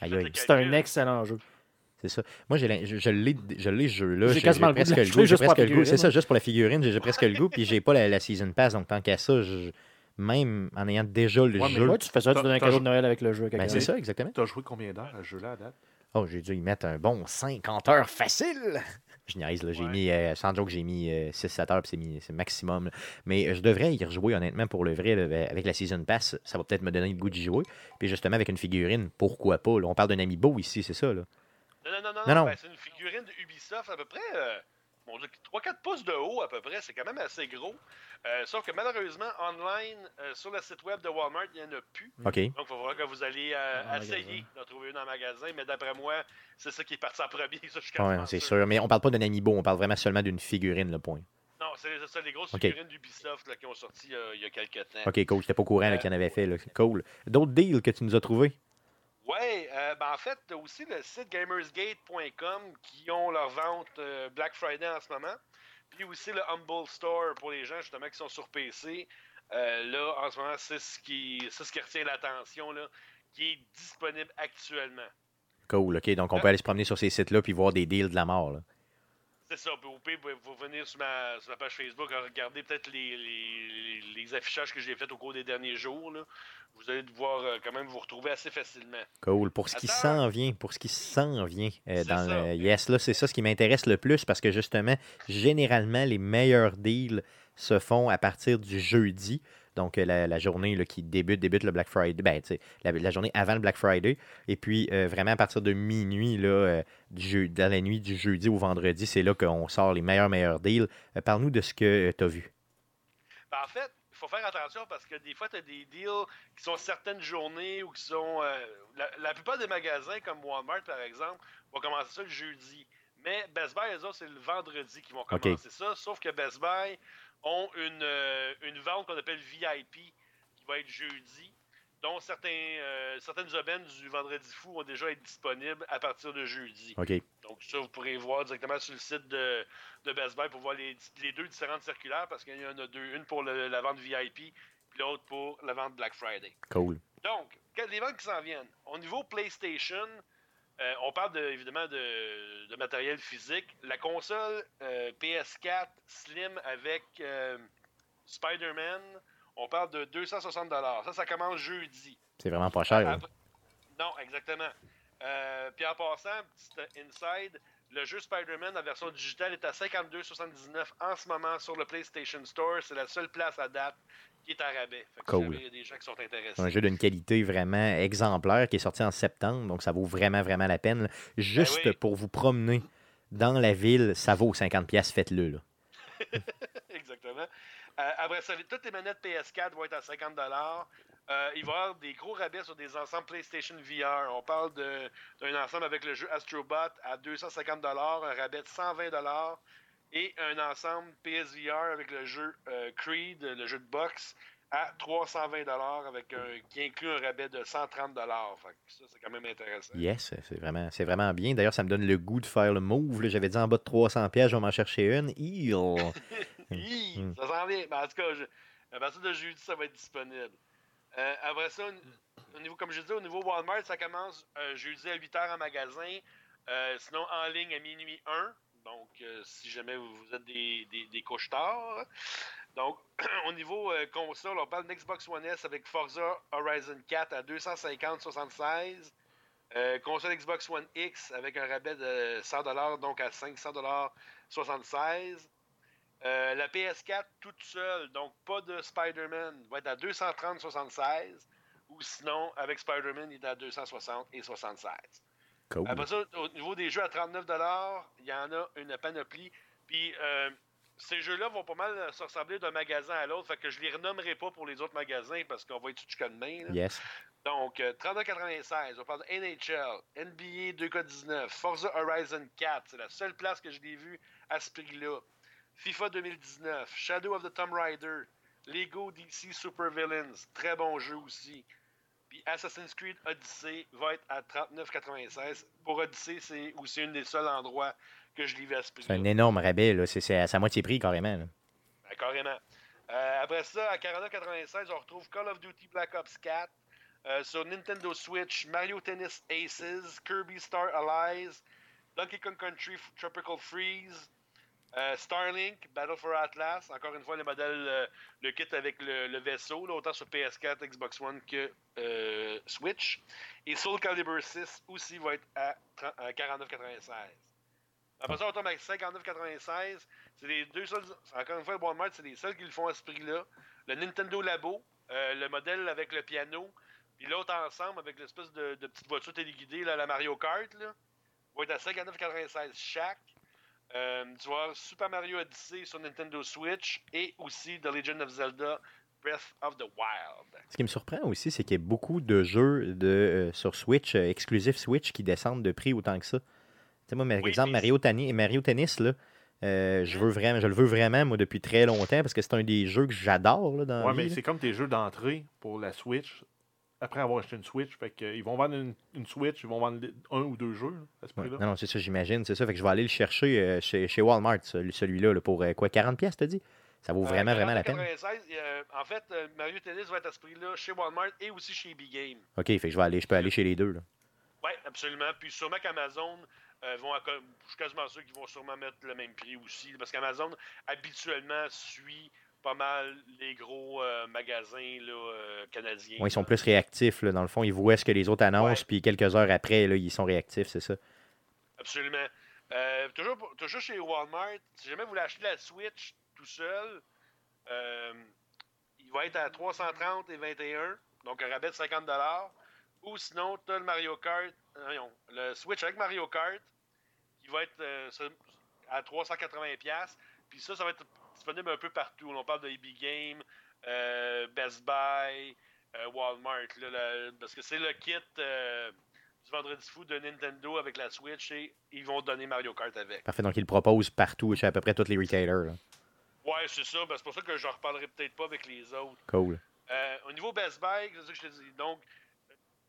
Aïe, aïe. C'est un excellent jeu. C'est ça. Moi, je, l'ai, ce jeu-là. J'ai, quasiment presque le goût. J'ai presque le goût. C'est ça, hein. juste pour la figurine, j'ai, presque le goût, puis j'ai pas la, la Season Pass, donc tant qu'à ça, je même en ayant déjà le jeu. Tu fais ça, tu donnes un cadeau de Noël avec le jeu. Ben, c'est ça, exactement. Tu as joué combien d'heures à ce jeu-là à date? Oh, j'ai dû y mettre un bon 50 heures facile. Je niaise, là. J'ai mis, euh, sans joke, j'ai mis euh, 6-7 heures, puis c'est maximum. Mais euh, je devrais y rejouer, honnêtement, pour le vrai. Ben, avec la Season Pass, ça va peut-être me donner le goût d'y jouer. Puis justement, avec une figurine, pourquoi pas? Là, on parle d'un ami beau ici, c'est ça, là. Non, non, non, non, non, ben, c'est une figurine de Ubisoft à peu près. Euh, mon Dieu, 3-4 pouces de haut à peu près, c'est quand même assez gros. Euh, sauf que malheureusement, online, euh, sur le site web de Walmart, il n'y en a plus. Donc, il va falloir que vous allez euh, essayer d'en trouver une en magasin. Mais d'après moi, c'est ça qui est parti en premier. Ouais, c'est sûr. Mais on parle pas d'un amiibo, on parle vraiment seulement d'une figurine, le point. Non, c'est ça, les grosses figurines d'Ubisoft qui ont sorti il y a quelques temps. Ok, cool, j'étais pas au courant qu'il y en avait fait. Cool. D'autres deals que tu nous as trouvés? Oui, euh, ben en fait, aussi le site gamersgate.com qui ont leur vente euh, Black Friday en ce moment. Puis aussi le Humble Store pour les gens justement qui sont sur PC. Euh, là, en ce moment, c'est ce qui, ce qui retient l'attention, qui est disponible actuellement. Cool, OK. Donc, on peut aller se promener sur ces sites-là puis voir des deals de la mort. Là. C'est ça, vous pouvez venir sur ma, page Facebook regarder peut-être les, affichages que j'ai faits au cours des derniers jours. Vous allez devoir euh, quand même vous retrouver assez facilement. Cool. Pour ce qui s'en vient, pour ce qui s'en vient euh, dans le Yes, là, c'est ça ce qui m'intéresse le plus parce que justement, généralement, les meilleurs deals se font à partir du jeudi. Donc, euh, la, journée qui débute, débute le Black Friday. Ben, la, la journée avant le Black Friday. Et puis, euh, vraiment, à partir de minuit, là, euh, dans la nuit du jeudi au vendredi, c'est là qu'on sort les meilleurs, meilleurs deals. Parle-nous de ce que tu as vu. Ben, en fait, il faut faire attention parce que des fois, tu as des deals qui sont certaines journées ou qui sont. La, plupart des magasins, comme Walmart par exemple, vont commencer ça le jeudi. Mais Best Buy, c'est le vendredi qu'ils vont commencer ça. Sauf que Best Buy, ont une, euh, une vente qu'on appelle VIP qui va être jeudi, dont certains, euh, certaines aubaines du Vendredi Fou vont déjà être disponibles à partir de jeudi. Okay. Donc ça, vous pourrez voir directement sur le site de, de Best Buy pour voir les, les deux différentes circulaires parce qu'il y en a deux, une pour la vente VIP puis l'autre pour la vente Black Friday. Cool. Donc, les ventes qui s'en viennent. Au niveau PlayStation, euh, on parle évidemment de, matériel physique. La console euh, PS4 Slim avec euh, Spider-Man, on parle de 260$. Ça, ça commence jeudi. C'est vraiment pas cher. Après... Non, exactement. puis en passant, petit inside, le jeu Spider-Man, la version digitale, est à 52.79$ en ce moment sur le PlayStation Store. C'est la seule place à date qui est à rabais. Cool. Un jeu d'une qualité vraiment exemplaire qui est sorti en septembre, donc ça vaut vraiment, vraiment la peine. Ben Juste pour vous promener dans la ville, ça vaut 50$, faites-le. Exactement. Euh, après ça, toutes les manettes PS4 vont être à 50 euh, il va y avoir des gros rabais sur des ensembles PlayStation VR. On parle d'un ensemble avec le jeu Astrobot à 250 un rabais de 120 et un ensemble PSVR avec le jeu euh, Creed, le jeu de boxe, à 320 avec qui inclut un rabais de 130 fait que Ça, c'est quand même intéressant. Yes, c'est vraiment, c'est vraiment bien. D'ailleurs, ça me donne le goût de faire le move. J'avais dit en bas de 300 pièces, je vais m'en chercher une. Mm. Mm. Ça s'en vient. Ben, en tout cas, à partir de jeudi, ça va être disponible. Euh, après ça, au niveau, comme je dis, au niveau Walmart, ça commence euh, jeudi à 8h en magasin, sinon en ligne à minuit 1. Donc, euh, si jamais vous, êtes des, des, des. Donc, au niveau euh, console, on parle d'Xbox One S avec Forza Horizon 4 à 250-76. Euh, console Xbox One X avec un rabais de 100$, donc à 500$76. Euh, la PS4 toute seule, donc pas de Spider-Man, va être à 230,76. Ou sinon, avec Spider-Man, il est à 260 et 76. Cool. Après ça, au niveau des jeux à 39 il y en a une panoplie. Puis euh, ces jeux-là vont pas mal se ressembler d'un magasin à l'autre. Fait que je les renommerai pas pour les autres magasins parce qu'on va être jusqu'à demain. là. Yes. Donc, euh, 32,96. On parle de NHL, NBA 2K19, Forza Horizon 4. C'est la seule place que je l'ai vu à ce prix-là. FIFA 2019, Shadow of the Tomb Raider, Lego DC Super Villains. Très bon jeu aussi. Puis Assassin's Creed Odyssey va être à 39,96. Pour Odyssey, c'est aussi un des seuls endroits que je vu à ce C'est prix-là. un énorme rabais, là. C'est c'est à sa moitié prix, carrément. là. Ben, carrément. Euh, après ça, à 49,96, on retrouve Call of Duty Black Ops 4. euh, sur Nintendo Switch, Mario Tennis Aces, Kirby Star Allies, Donkey Kong Country Tropical Freeze, euh, Starlink, Battle for Atlas. Encore une fois, le modèle, euh, le kit avec le, le vaisseau, là, autant sur PS4, Xbox One que euh, Switch. Et Soul Calibur 6 aussi va être à, 30 à 49,96. Après ça, on tombe avec 59,96. C'est les deux seuls. Encore une fois, Walmart, c'est les seuls qui le font à ce prix-là. Le Nintendo Labo, euh, le modèle avec le piano, puis l'autre ensemble avec l'espèce de, de petite voiture téléguidée, là, la Mario Kart, là, va être à 59,96 chaque. Euh, tu vas Super Mario Odyssey sur Nintendo Switch et aussi The Legend of Zelda Breath of the Wild. Ce qui me surprend aussi, c'est qu'il y a beaucoup de jeux de, euh, sur Switch, euh, exclusifs Switch, qui descendent de prix autant que ça. Tu sais, moi, par Oui, exemple, Mario, Tani- Mario Tennis, là, euh, je, veux vraiment, je le veux vraiment, moi, depuis très longtemps, parce que c'est un des jeux que j'adore là, dans Ouais, mais c'est comme tes jeux d'entrée pour la Switch. Après avoir acheté une Switch, fait que, euh, ils vont vendre une, une Switch, ils vont vendre un ou deux jeux à ce Ouais. prix-là. Non, non, c'est ça, j'imagine. C'est ça. Fait que je vais aller le chercher euh, chez, chez Walmart, celui- celui-là, là, pour euh, quoi, 40$, pièces t'as dit? Ça vaut vraiment, Euh, vraiment la peine. 49,96, euh, en fait, euh, Mario Tennis va être à ce prix-là chez Walmart et aussi chez Big Game. OK, fait que je vais aller, je peux aller chez les deux. Là. Oui, absolument. Puis sûrement qu'Amazon euh, vont, je suis quasiment sûr qu'ils vont sûrement mettre le même prix aussi. Parce qu'Amazon, habituellement, suit pas mal les gros euh, magasins là, euh, canadiens. Ouais, ils sont plus réactifs. Là. Dans le fond, ils voient ce que les autres annoncent, Ouais. puis quelques heures après, là, ils sont réactifs, c'est ça. Absolument. Euh, toujours, toujours chez Walmart, si jamais vous voulez acheter la Switch tout seul, il va être à 330 et 21, donc un rabais de 50 Ou sinon, tu as le Mario Kart, non, le Switch avec Mario Kart, qui va être à 380 Puis ça, ça va être disponible un peu partout. On parle de EB Game, euh, Best Buy, euh, Walmart, là, parce que c'est le kit euh, du Vendredi Fou de Nintendo avec la Switch et ils vont donner Mario Kart avec. Parfait. Donc, ils le proposent partout, chez à peu près tous les retailers. là. Ouais, c'est ça. ben, c'est pour ça que j'en reparlerai peut-être pas avec les autres. Cool. Au niveau Best Buy, c'est ça que je te dis. Donc,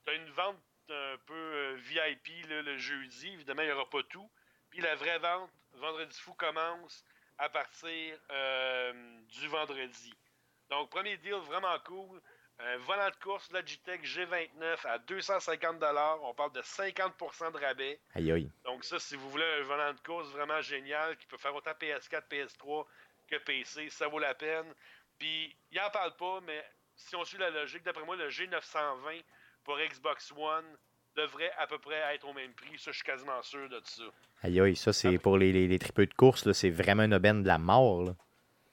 tu as une vente un peu VIP le jeudi. Évidemment, il n'y aura pas tout. Puis la vraie vente, Vendredi Fou, commence à partir euh, du vendredi. Donc, premier deal vraiment cool. Un volant de course Logitech G29 à 250 On parle de 50% de rabais. Aïe, aïe. Donc ça, si vous voulez un volant de course vraiment génial qui peut faire autant PS4, PS3 que PC, ça vaut la peine. Puis, il en parle pas, mais si on suit la logique, d'après moi, le G920 pour Xbox One devrait à peu près être au même prix. Ça, je suis quasiment sûr de ça. Aïe, aïe. Ça, c'est pour les, les, les tripeux de course, c'est vraiment une aubaine de la mort. là.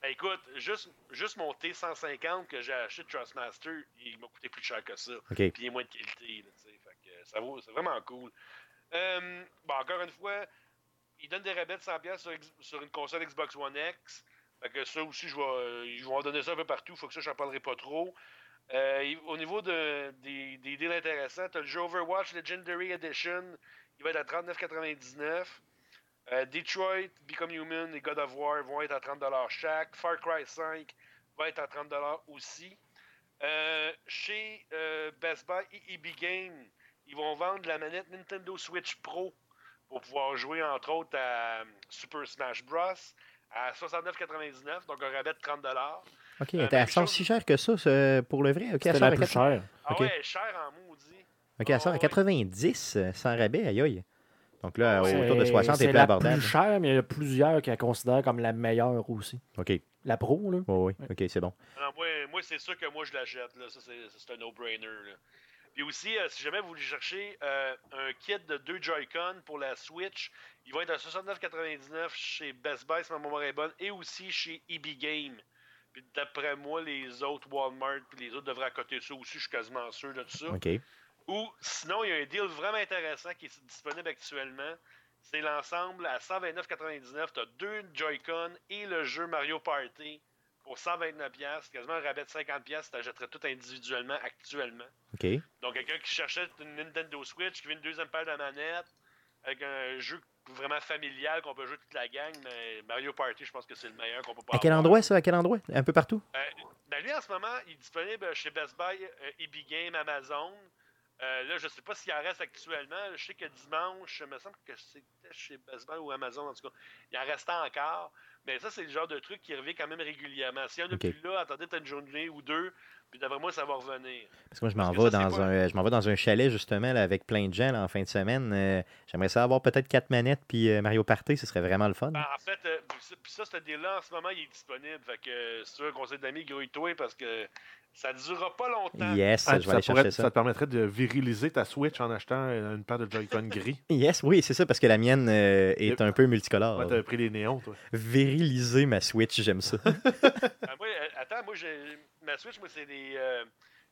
Ben, écoute, juste, juste mon T150 que j'ai acheté de Trustmaster, il m'a coûté plus cher que ça. OK. puis il est moins de qualité. Là, tu sais. fait que, ça vaut, c'est vraiment cool. Euh, bon, encore une fois, il donne des rabais de 100$ sur, sur une console Xbox One X. Fait que ça aussi, je vais, ils vont en donner ça un peu partout. Faut que ça, j'en parlerai pas trop. Euh, au niveau de, des, des deals intéressants, tu as le jeu Overwatch Legendary Edition. Il va être à 39,99$. Euh, Detroit, Become Human et God of War vont être à 30$ chaque. Far Cry 5 va être à 30$ aussi. Euh, chez euh, Best Buy et EB Game, ils vont vendre la manette Nintendo Switch Pro pour pouvoir jouer entre autres à Super Smash Bros. à 69,99, donc un rabais de 30 OK. Euh, elle même sort chose- si cher que ça, ce- pour le vrai? OK, elle C'était sort, la à plus 80 chère. Ah Ok. ouais, cher en maudit. OK, elle sort à Ah ouais. 90 euh, sans rabais. Aïe, aïe. Donc là, Ah ouais. autour de C'est- 60 c'est est plus la abordable. plus chère, mais il y a plusieurs qu'elle considère comme la meilleure aussi. OK. Oui, La pro, là. oui. OK, c'est bon. Alors, moi, moi c'est sûr que moi, je l'achète. Là. Ça, c'est, c'est un no-brainer. là. Puis aussi, euh, si jamais vous voulez chercher euh, un kit de deux Joy-Con pour la Switch, il va être à 69,99 chez Best Buy, si ma mémoire est bonne, et aussi chez EB Game. Puis d'après moi, les autres Walmart puis les autres devraient accoter ça aussi, je suis quasiment sûr de ça. OK. Ou sinon, il y a un deal vraiment intéressant qui est disponible actuellement. C'est l'ensemble à 129,99. Tu as deux Joy-Con et le jeu Mario Party pour 129$. Quasiment un rabais de 50$. Tu achèterais tout individuellement actuellement. OK. Donc, quelqu'un qui cherchait une Nintendo Switch, qui veut une deuxième paire de manettes, avec un jeu vraiment familial qu'on peut jouer toute la gang, mais Mario Party, je pense que c'est le meilleur qu'on peut pas À quel avoir. endroit, ça? À quel endroit? Un peu partout? Euh, ben lui, en ce moment, il est disponible chez Best Buy, euh, EB Game, Amazon. Euh, là, je sais pas s'il en reste actuellement. Je sais que dimanche, il me semble que c'était chez Best Buy ou Amazon, en tout cas. Il en restait encore. Mais ça, c'est le genre de truc qui revient quand même régulièrement. S'il y en a Ok. plus là, attendez peut-être une journée ou deux, puis d'après moi, ça va revenir. Parce que moi, je m'en vais ça, dans pas- un, je m'en vais dans un chalet justement là, avec plein de gens là, en fin de semaine. Euh, J'aimerais ça avoir peut-être quatre manettes puis euh, Mario Party, ce serait vraiment le fun. Ben, en fait, euh, puis ça- ça, ce deal-là, en ce moment, il est disponible. Fait que, si tu veux un conseil d'amis, grouille-toi parce que ça ne durera pas longtemps. Yes, Ah, je vais aller pourrait- chercher ça. ça te permettrait de viriliser ta Switch en achetant euh, une paire de Joy-Con gris. Yes, oui, c'est ça, parce que la mienne euh, est un peu multicolore. Ouais, t'avais pris les néons, toi. Viriliser ma Switch, j'aime ça. Ah, moi, moi, j'ai ma Switch, moi, c'est des, euh,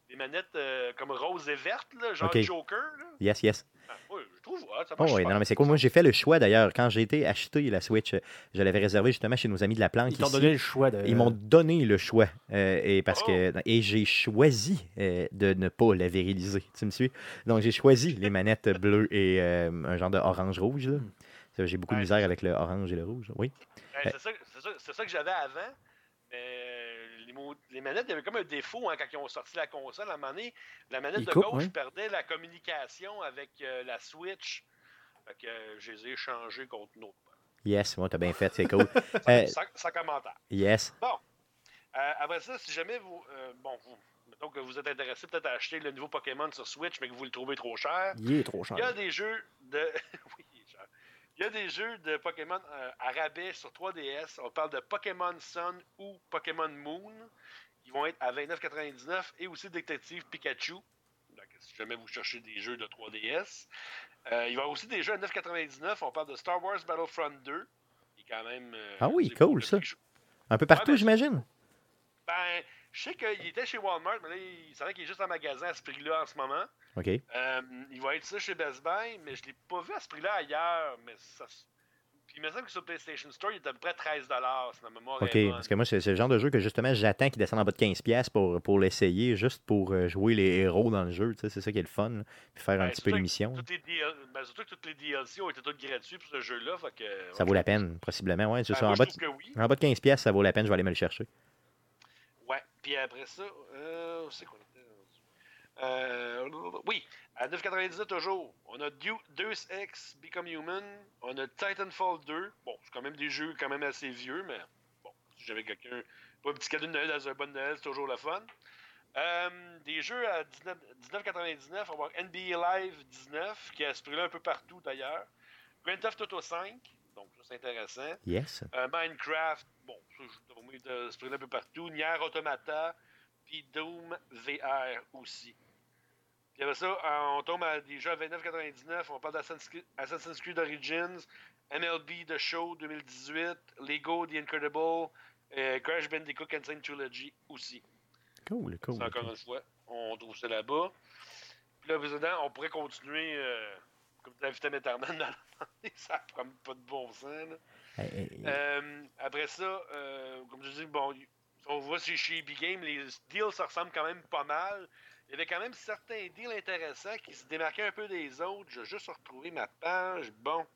des manettes euh, comme rose et verte, là, genre Ok. Joker. Là. yes, yes. Ah, ouais, je trouve, ouais, ça Oh, marche super. non, mais c'est cool. Moi, j'ai fait le choix d'ailleurs. Quand j'ai été acheter la Switch, je l'avais réservé justement chez nos amis de la planque. Ils t'ont donné le choix de. Ils m'ont donné le choix. euh, et parce Oh. que et j'ai choisi euh, de ne pas la viriliser. Tu me suis? Donc j'ai choisi les manettes bleues et euh, un genre de orange-rouge. là. Hmm. J'ai beaucoup de misère avec le orange et le rouge. Oui. Ben, c'est ça, c'est ça- c'est ça que j'avais avant. Mais les, manettes, il y avait comme un défaut hein, quand ils ont sorti la console. À un moment donné, la manette de gauche ouais. perdait la communication avec euh, la Switch. Fait que euh, je les ai échangés contre une autre. Yes, ouais, t'as bien fait, c'est cool. Euh, Sans, sans commentaire. yes. Bon. Euh, après ça, si jamais vous. bon, vous. Mettons que vous êtes intéressé peut-être à acheter le nouveau Pokémon sur Switch, mais que vous le trouvez trop cher. Il est trop cher. Il y a des jeux de. oui, il y a des jeux de Pokémon euh, à rabais sur 3DS. On parle de Pokémon Sun ou Pokémon Moon. Ils vont être à 29,99 et aussi Détective Pikachu. Donc, si jamais vous cherchez des jeux de 3DS. Euh, il va y avoir aussi des jeux à 9,99. On parle de Star Wars Battlefront 2. Qui est quand même. euh, Ah oui, cool, ça. Un peu partout, ben, j'imagine. Ben, je sais qu'il était chez Walmart, mais là, il c'est vrai qu'il est juste en magasin à ce prix-là en ce moment. OK. Euh, il va être ça chez Best Buy, mais je l'ai pas vu à ce prix-là ailleurs. Mais ça, Puis il me semble que sur PlayStation Store, il est à peu près 13 si ma mémoire OK. Parce que moi, c'est le genre de jeu que justement, j'attends qu'il descende en bas de 15$ pour, pour l'essayer, juste pour euh, jouer les héros dans le jeu. C'est ça qui est le fun. là. Puis faire un Ben, petit peu l'émission. DL... ben, surtout que toutes les DLC ont été toutes gratuites pour ce jeu-là. que, Ça vaut la peine, possiblement. Ouais, Ben, En bas, de, oui. en bas de 15$, ça vaut la peine. Je vais aller me le chercher. Puis après ça, euh, c'est quoi? Euh, Oui, à 9,99 toujours. On a Deus Ex Become Human. On a Titanfall 2. Bon, c'est quand même des jeux quand même assez vieux, mais bon, si j'avais quelqu'un. Pas un petit cadeau de Noël dans un bon Noël, c'est toujours le fun. Euh, des jeux à 19 19,99. On va avoir NBA Live 19, qui à ce prix-là un peu partout d'ailleurs. Grand Theft Auto 5, donc c'est intéressant. Yes. Euh, Minecraft, bon, ça, je prix-là un peu partout. Nier Automata, puis Doom VR aussi. Puis après ça, euh, on tombe à des jeux à 29,99. On parle d'Assassin's Creed- Assassin's Creed Origins, MLB The Show 2018, Lego The Incredible, euh, Crash Bandicoot Insane Trilogy aussi. Cool, cool. Encore une fois, on trouve ça là-bas. Puis là, président, on pourrait continuer euh, comme de l'invité éternel. ça prend pas de bon sens. Là. Hey, hey, Euh, après ça, euh, comme je dis, bon, on voit chez, chez Big Game, les deals se ressemblent quand même pas mal. Il y avait quand même certains deals intéressants qui se démarquaient un peu des autres. Je vais juste retrouver ma page. Bon.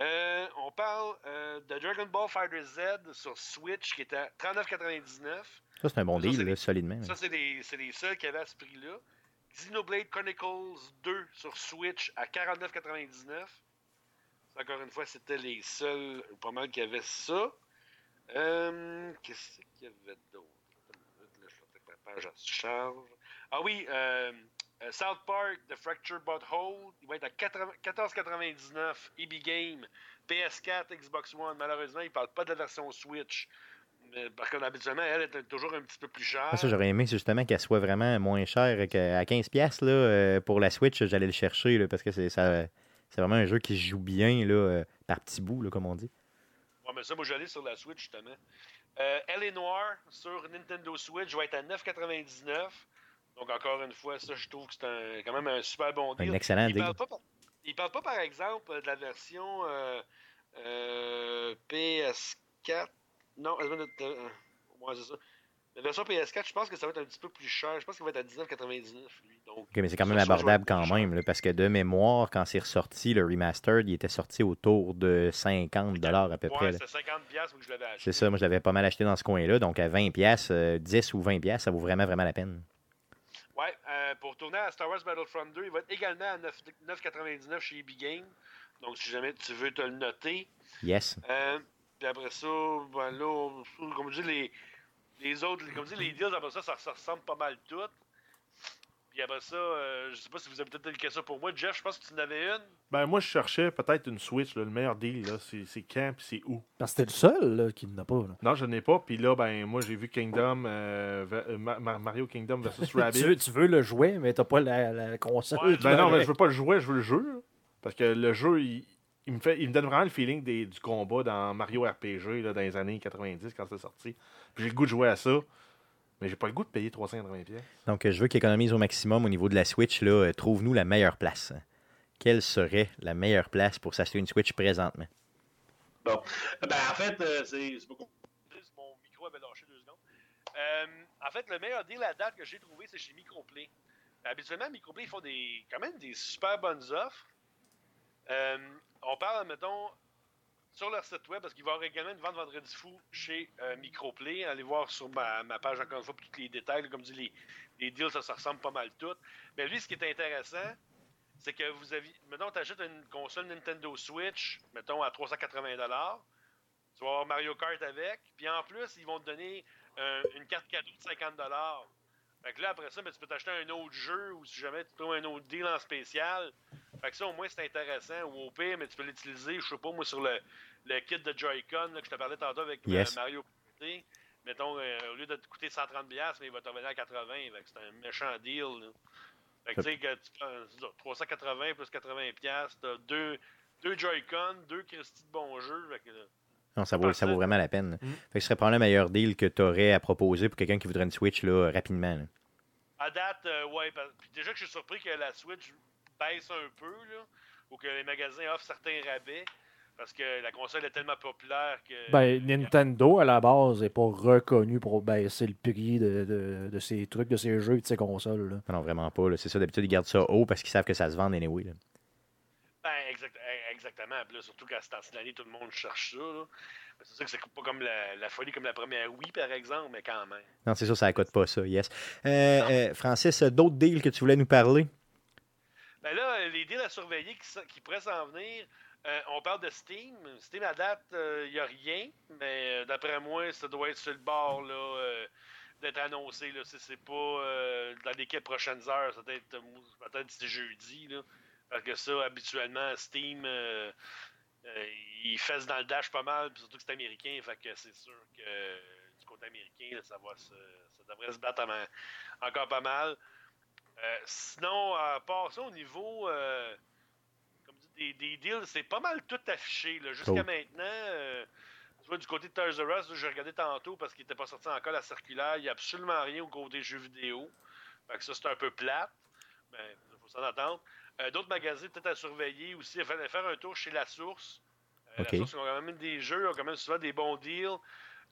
Euh, on parle de Dragon Ball Fighter Z sur Switch qui était à 39,99. Ça, c'est un bon Ça, deal, là, des- solidement. Ça, c'est c'est les seuls qui avaient à ce prix-là. Xenoblade Chronicles 2 sur Switch à 49,99. Ça, Encore une fois, c'était les seuls, pas mal, qui avaient ça. Euh, Qu'est-ce qu'il y avait d'autre? Je que ma page se charge. Ah oui, euh, euh, South Park, The Fracture Butthole, il va être à 80 14,99 EB Game, PS4, Xbox One. Malheureusement, il ne parle pas de la version Switch. Mais par contre, habituellement, elle est toujours un petit peu plus chère. Ah, ça, j'aurais aimé, justement qu'elle soit vraiment moins chère qu'à 15$ là, euh, pour la Switch. J'allais le chercher là, parce que c'est ça- c'est vraiment un jeu qui joue bien là, euh, par petits bouts, là, comme on dit. Ouais, mais ça, moi, j'allais sur la Switch, justement. Euh, Elle est Noire sur Nintendo Switch va être à 9,99. Donc, encore une fois, ça, je trouve que c'est un- quand même un super bon deal. Un excellent il deal. parle pas, par- il parle pas, par exemple, de la version euh, euh, PS4. Non, minute, euh, ouais, c'est ça. La version PS4, je pense que ça va être un petit peu plus cher. Je pense qu'il va être à 19,99 lui. Donc, Ok, mais c'est quand même abordable quand même, là, parce que de mémoire, quand c'est ressorti, le remastered, il était sorti autour de 50 à peu près. Ouais, là. c'est 50$ piastres où je l'avais acheté. C'est ça, moi je l'avais pas mal acheté dans ce coin-là, donc à 20 pièces, 10 ou 20 pièces, ça vaut vraiment vraiment la peine. Ouais, euh, pour tourner à Star Wars Battlefront 2, il va être également à 9 9,99 chez EB Game. Donc, si jamais tu veux te le noter. Yes. Euh, puis après ça, ben là, on- comme je dis, les, les autres, comme je dis, les deals, après ça, ça, ça ressemble pas mal toutes. Puis après ça, euh, je sais pas si vous avez peut-être une question pour moi. Jeff, je pense que tu en avais une. Ben, moi, je cherchais peut-être une Switch. là, le meilleur deal, là, c'est c'est quand puis c'est où. Parce que c'était le seul là, qui n'a pas. là. Non, je n'ai pas. Puis là, ben, moi, j'ai vu Kingdom, euh, euh, Ma- Ma- Mario Kingdom versus Rabbit. Tu, veux, tu veux le jouer, mais t'as pas la, la console. Ouais, tu Ben non, mais je veux pas le jouer, je veux le jeu. Parce que le jeu, il, il me, fait, il me donne vraiment le feeling des- du combat dans Mario RPG là, dans les années 90 quand c'est sorti. Puis j'ai le goût de jouer à ça. Mais j'ai pas le goût de payer 380 pièces. Donc euh, je veux qu'il économise au maximum au niveau de la Switch. Là, Euh, trouve-nous la meilleure place. Quelle serait la meilleure place pour s'acheter une Switch présentement? Ben, en fait, euh, c'est c'est beaucoup. Mon micro avait lâché deux secondes. Euh, en fait, le meilleur deal à date que j'ai trouvé, c'est chez Microplay. Habituellement, Microplay, ils font des, quand même des super bonnes offres. Euh, on parle, mettons, sur leur site web, parce qu'il va y avoir également une vente vendredi fou chez euh, Microplay. Allez voir sur ma, page, encore une fois, pour tous les détails. Comme dit, les, les deals, ça, ça ressemble pas mal toutes. Mais lui, ce qui est intéressant, c'est que vous avez. Mettons, tu achètes une console Nintendo Switch, mettons, à 380 Tu vas avoir Mario Kart avec. Puis en plus, ils vont te donner euh, une carte cadeau de 50 Fait que là, après ça, ben, tu peux t'acheter un autre jeu ou si jamais tu trouves un autre deal en spécial. Fait que ça, au moins, c'est intéressant. Ou au pire, mais tu peux l'utiliser, je sais pas, moi, sur le, le kit de Joy-Con là, que je te parlais tantôt avec euh, Yes. Mario Kart. Mettons, euh, au lieu de te coûter 130$, mais il va te revenir à 80$. Fait que c'est un méchant deal. là. Fait que tu sais que tu prends c'est ça, 380 plus 80$, t'as deux, deux Joy-Con, deux Christy de bons jeux. Fait que, là, Non, ça vaut, ça vaut vraiment la peine. Mm. Fait que ce serait probablement le meilleur deal que tu aurais à proposer pour quelqu'un qui voudrait une Switch là, rapidement. là. À date, euh, ouais. parce- puis déjà que je suis surpris que la Switch baisse un peu, là, ou que les magasins offrent certains rabais, parce que la console est tellement populaire que. Ben, Nintendo, à la base, n'est pas reconnu pour baisser le prix de, de, de ses trucs, de ses jeux et de ses consoles. là. Non, vraiment pas. C'est ça, d'habitude, ils gardent ça haut parce qu'ils savent que ça se vend anyway. là. Ben, exact- eh, exactement. Puis là, surtout qu'à ce temps-ci de l'année, tout le monde cherche ça. là. C'est sûr que c'est pas comme la, la folie comme la première Wii, par exemple, mais quand même. Non, c'est sûr, ça ne coûte pas ça, yes. Euh, euh, Francis, d'autres deals que tu voulais nous parler? Ben là, les deals à surveiller qui, qui pourraient s'en venir, euh, on parle de Steam. Steam, à date, il n'y a rien, mais euh, d'après moi, ça doit être sur le bord là, euh, d'être annoncé. Là, si c'est pas euh, dans les quelques prochaines heures, ça peut être euh, peut-être jeudi. Là, parce que ça, habituellement, Steam, euh, euh, ils fessent dans le dash pas mal, surtout que c'est américain, fait que c'est sûr que euh, du côté américain, ça, va se, devrait se battre en- encore pas mal. Euh, sinon, à part ça, au niveau euh, comme dit, des, des deals, c'est pas mal tout affiché. là. Jusqu'à Cool. maintenant, euh, tu vois, du côté de Toys R Us, j'ai regardé tantôt parce qu'il n'était pas sorti encore la circulaire. Il n'y a absolument rien au côté jeux vidéo. Fait que ça, c'est un peu plate. Mais il faut s'en attendre. D'autres magasins peut-être à surveiller aussi. Il fallait faire un tour chez La Source. La Source, ils ont quand même des jeux, ils ont quand même souvent des bons deals.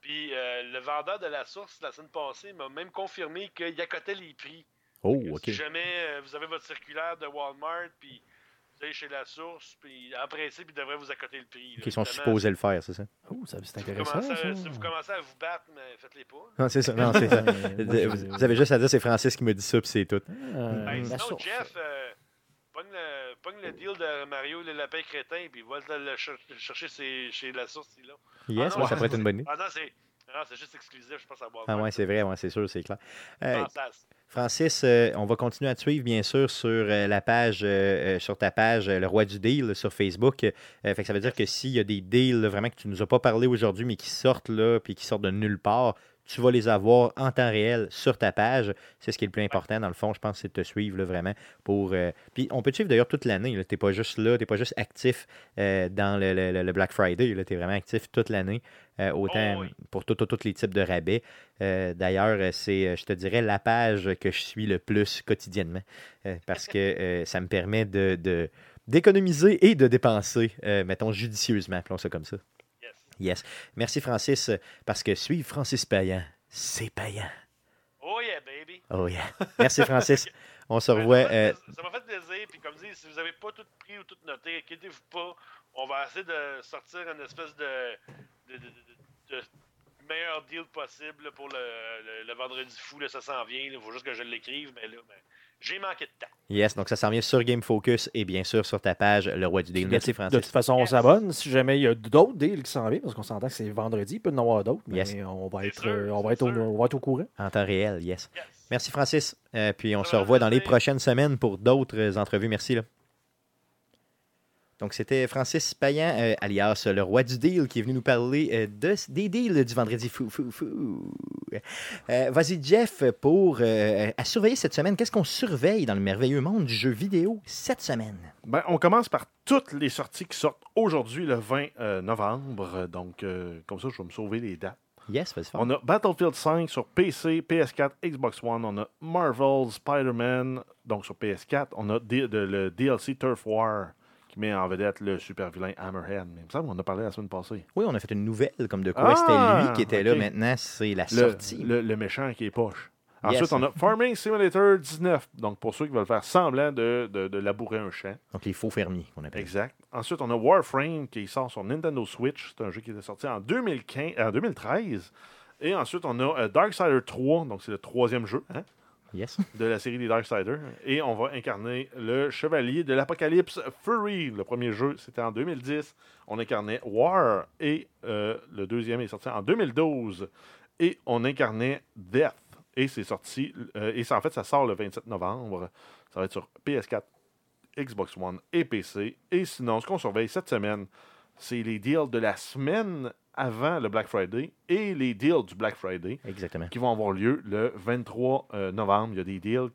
Puis le vendeur de La Source, la semaine passée, m'a même confirmé qu'il accotait les prix. Oh, OK. Si jamais euh, vous avez votre circulaire de Walmart, puis vous allez chez la source, puis en principe, ils devraient vous accoter le prix. là. Ils sont supposés le faire, c'est ça? Oh, ça, c'est si vous, intéressant. à, ça. si vous commencez à vous battre, mais faites-les pas. Non, c'est ça. Non, c'est ça. Ouais, Vous avez juste à dire, c'est Francis qui me dit ça, puis c'est tout. Euh, Ben, la sinon, source. Jeff, euh, pogne, le, pogne le deal de Mario le lapin crétin, puis va le, le cher- chercher chez, chez la source. là. Yes, Ah, ouais, non, ça pourrait être une bonne idée. Ah non, c'est non, c'est juste exclusif, je pense à Walmart. Ah ouais, c'est vrai, ouais, c'est sûr, c'est clair. Euh, Fantastique. Francis, euh, on va continuer à te suivre, bien sûr, sur euh, la page, euh, sur ta page Le Roi du Deal sur Facebook. Fait ça veut dire que s'il y a des deals vraiment que tu nous as pas parlé aujourd'hui, mais qui sortent là, puis qui sortent de nulle part, tu vas les avoir en temps réel sur ta page. C'est ce qui est le plus important, dans le fond, je pense, c'est de te suivre vraiment. pour. Puis on peut te suivre d'ailleurs toute l'année. Tu n'es pas juste là, tu n'es pas juste actif dans le, le- le Black Friday. Tu es vraiment actif toute l'année, euh, autant Oh oui. pour tous les types de rabais. Euh, D'ailleurs, euh, c'est, je te dirais, la page que je suis le plus quotidiennement euh, parce que ça me permet de. d'économiser et de dépenser, mettons, judicieusement, appelons ça comme ça. Yes. Yes. Merci, Francis, parce que suivre Francis Payan, c'est payant. Oh yeah, baby. Oh yeah. Merci, Francis. On se revoit. ça m'a fait- Ça m'a fait plaisir. Puis comme dit, si vous n'avez pas tout pris ou tout noté, inquiétez-vous pas. On va essayer de sortir une espèce de, de, de- de- de meilleur deal possible là, pour le, le- le vendredi fou. Là, ça s'en vient. Il faut juste que je l'écrive. Mais là, ben, j'ai manqué de temps. yes, donc ça s'en vient sur Game Focus et bien sûr sur ta page, Le Roi du Deal. Merci, De Francis. toute façon, on s'abonne. Si jamais il y a d'autres deals qui s'en viennent, parce qu'on s'entend que c'est vendredi, il peut y en avoir d'autres, mais Yes. on, va être, sûr, euh, on, va être au, on va être au courant. En temps réel, yes. Yes. Merci, Francis. Euh, puis on Ça se revoit dans les prochaines semaines pour d'autres euh, entrevues. Merci. Là. Donc, c'était Francis Payan, euh, alias le roi du deal, qui est venu nous parler euh, de, des deals du vendredi fou, fou, fou. Euh, Vas-y, Jeff, pour à surveiller cette semaine, qu'est-ce qu'on surveille dans le merveilleux monde du jeu vidéo cette semaine? Ben, on commence par toutes les sorties qui sortent aujourd'hui, le 20 euh, novembre. Donc, comme ça, je vais me sauver les dates. Yes. On a Battlefield 5 sur PC, PS4, Xbox One. On a Marvel, Spider-Man, donc sur PS4. On a D- le DLC Turf War qui met en vedette le super vilain Hammerhead. Mais il me semble qu'on en a parlé la semaine passée. Oui, on a fait une nouvelle comme de quoi Ah, c'était lui qui était là maintenant, c'est la Le, sortie. le- le méchant qui est poche. Yes. Ensuite, on a Farming Simulator 19. Donc, pour ceux qui veulent faire semblant de, de- de labourer un champ. Donc les faux fermiers qu'on appelle. Exact. Ensuite, on a Warframe qui sort sur Nintendo Switch. C'est un jeu qui était sorti en 2015, en 2013. Et ensuite, on a euh, Darksider 3. Donc, c'est le troisième jeu hein, De la série des Darksiders. Et on va incarner le chevalier de l'Apocalypse Fury. Le premier jeu, c'était en 2010. On incarnait War. Et euh, le deuxième est sorti en 2012. Et on incarnait Death. Et c'est sorti. euh, et en fait, ça sort le 27 novembre. Ça va être sur PS4, Xbox One et PC. Et sinon, ce qu'on surveille cette semaine, c'est les deals de la semaine avant le Black Friday et les deals du Black Friday Exactement. qui vont avoir lieu le 23 euh, novembre. Il y a des deals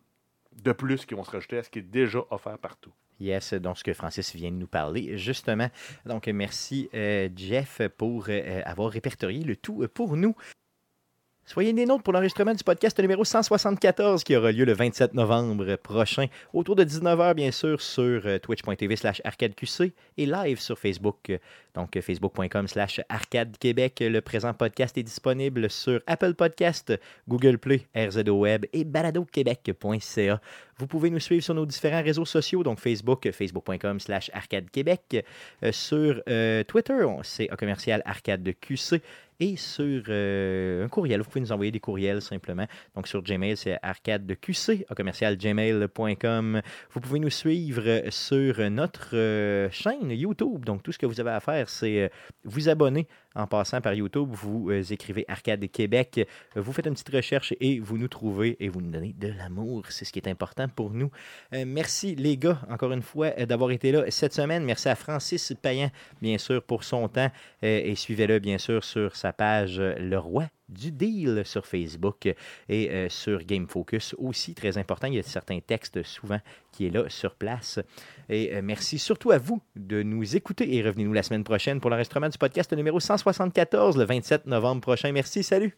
de plus qui vont se rajouter à ce qui est déjà offert partout. Yes, donc ce que Francis vient de nous parler, justement. Donc, merci, euh, Jeff, pour euh, avoir répertorié le tout pour nous. Soyez des nôtres pour l'enregistrement du podcast numéro 174 qui aura lieu le 27 novembre prochain, autour de 19h, bien sûr, sur euh, twitch.tv slash arcadeqc et live sur Facebook. Donc, facebook.com slash arcade Québec. Le présent podcast est disponible sur Apple Podcast, Google Play, RZO Web et baladoquebec.ca. Vous pouvez nous suivre sur nos différents réseaux sociaux, donc Facebook, facebook.com slash arcade Québec. Euh, sur euh, Twitter, c'est commercial arcade de QC. Et sur euh, un courriel, vous pouvez nous envoyer des courriels simplement. Donc sur Gmail, c'est arcade de QC, gmail.com. Vous pouvez nous suivre sur notre euh, chaîne YouTube. Donc tout ce que vous avez à faire, c'est euh, vous abonner en passant par YouTube. Vous euh, écrivez Arcade Québec, vous faites une petite recherche et vous nous trouvez et vous nous donnez de l'amour. C'est ce qui est important pour nous. Euh, merci les gars, encore une fois, euh, d'avoir été là cette semaine. Merci à Francis Payan, bien sûr, pour son temps. Et suivez-le, bien sûr, sur sa page Le Roi du Deal sur Facebook et euh, sur Game Focus aussi. Très important, il y a certains textes souvent qui est là sur place. Et euh, merci surtout à vous de nous écouter et revenez-nous la semaine prochaine pour l'enregistrement du podcast numéro 174, le 27 novembre prochain. Merci, salut!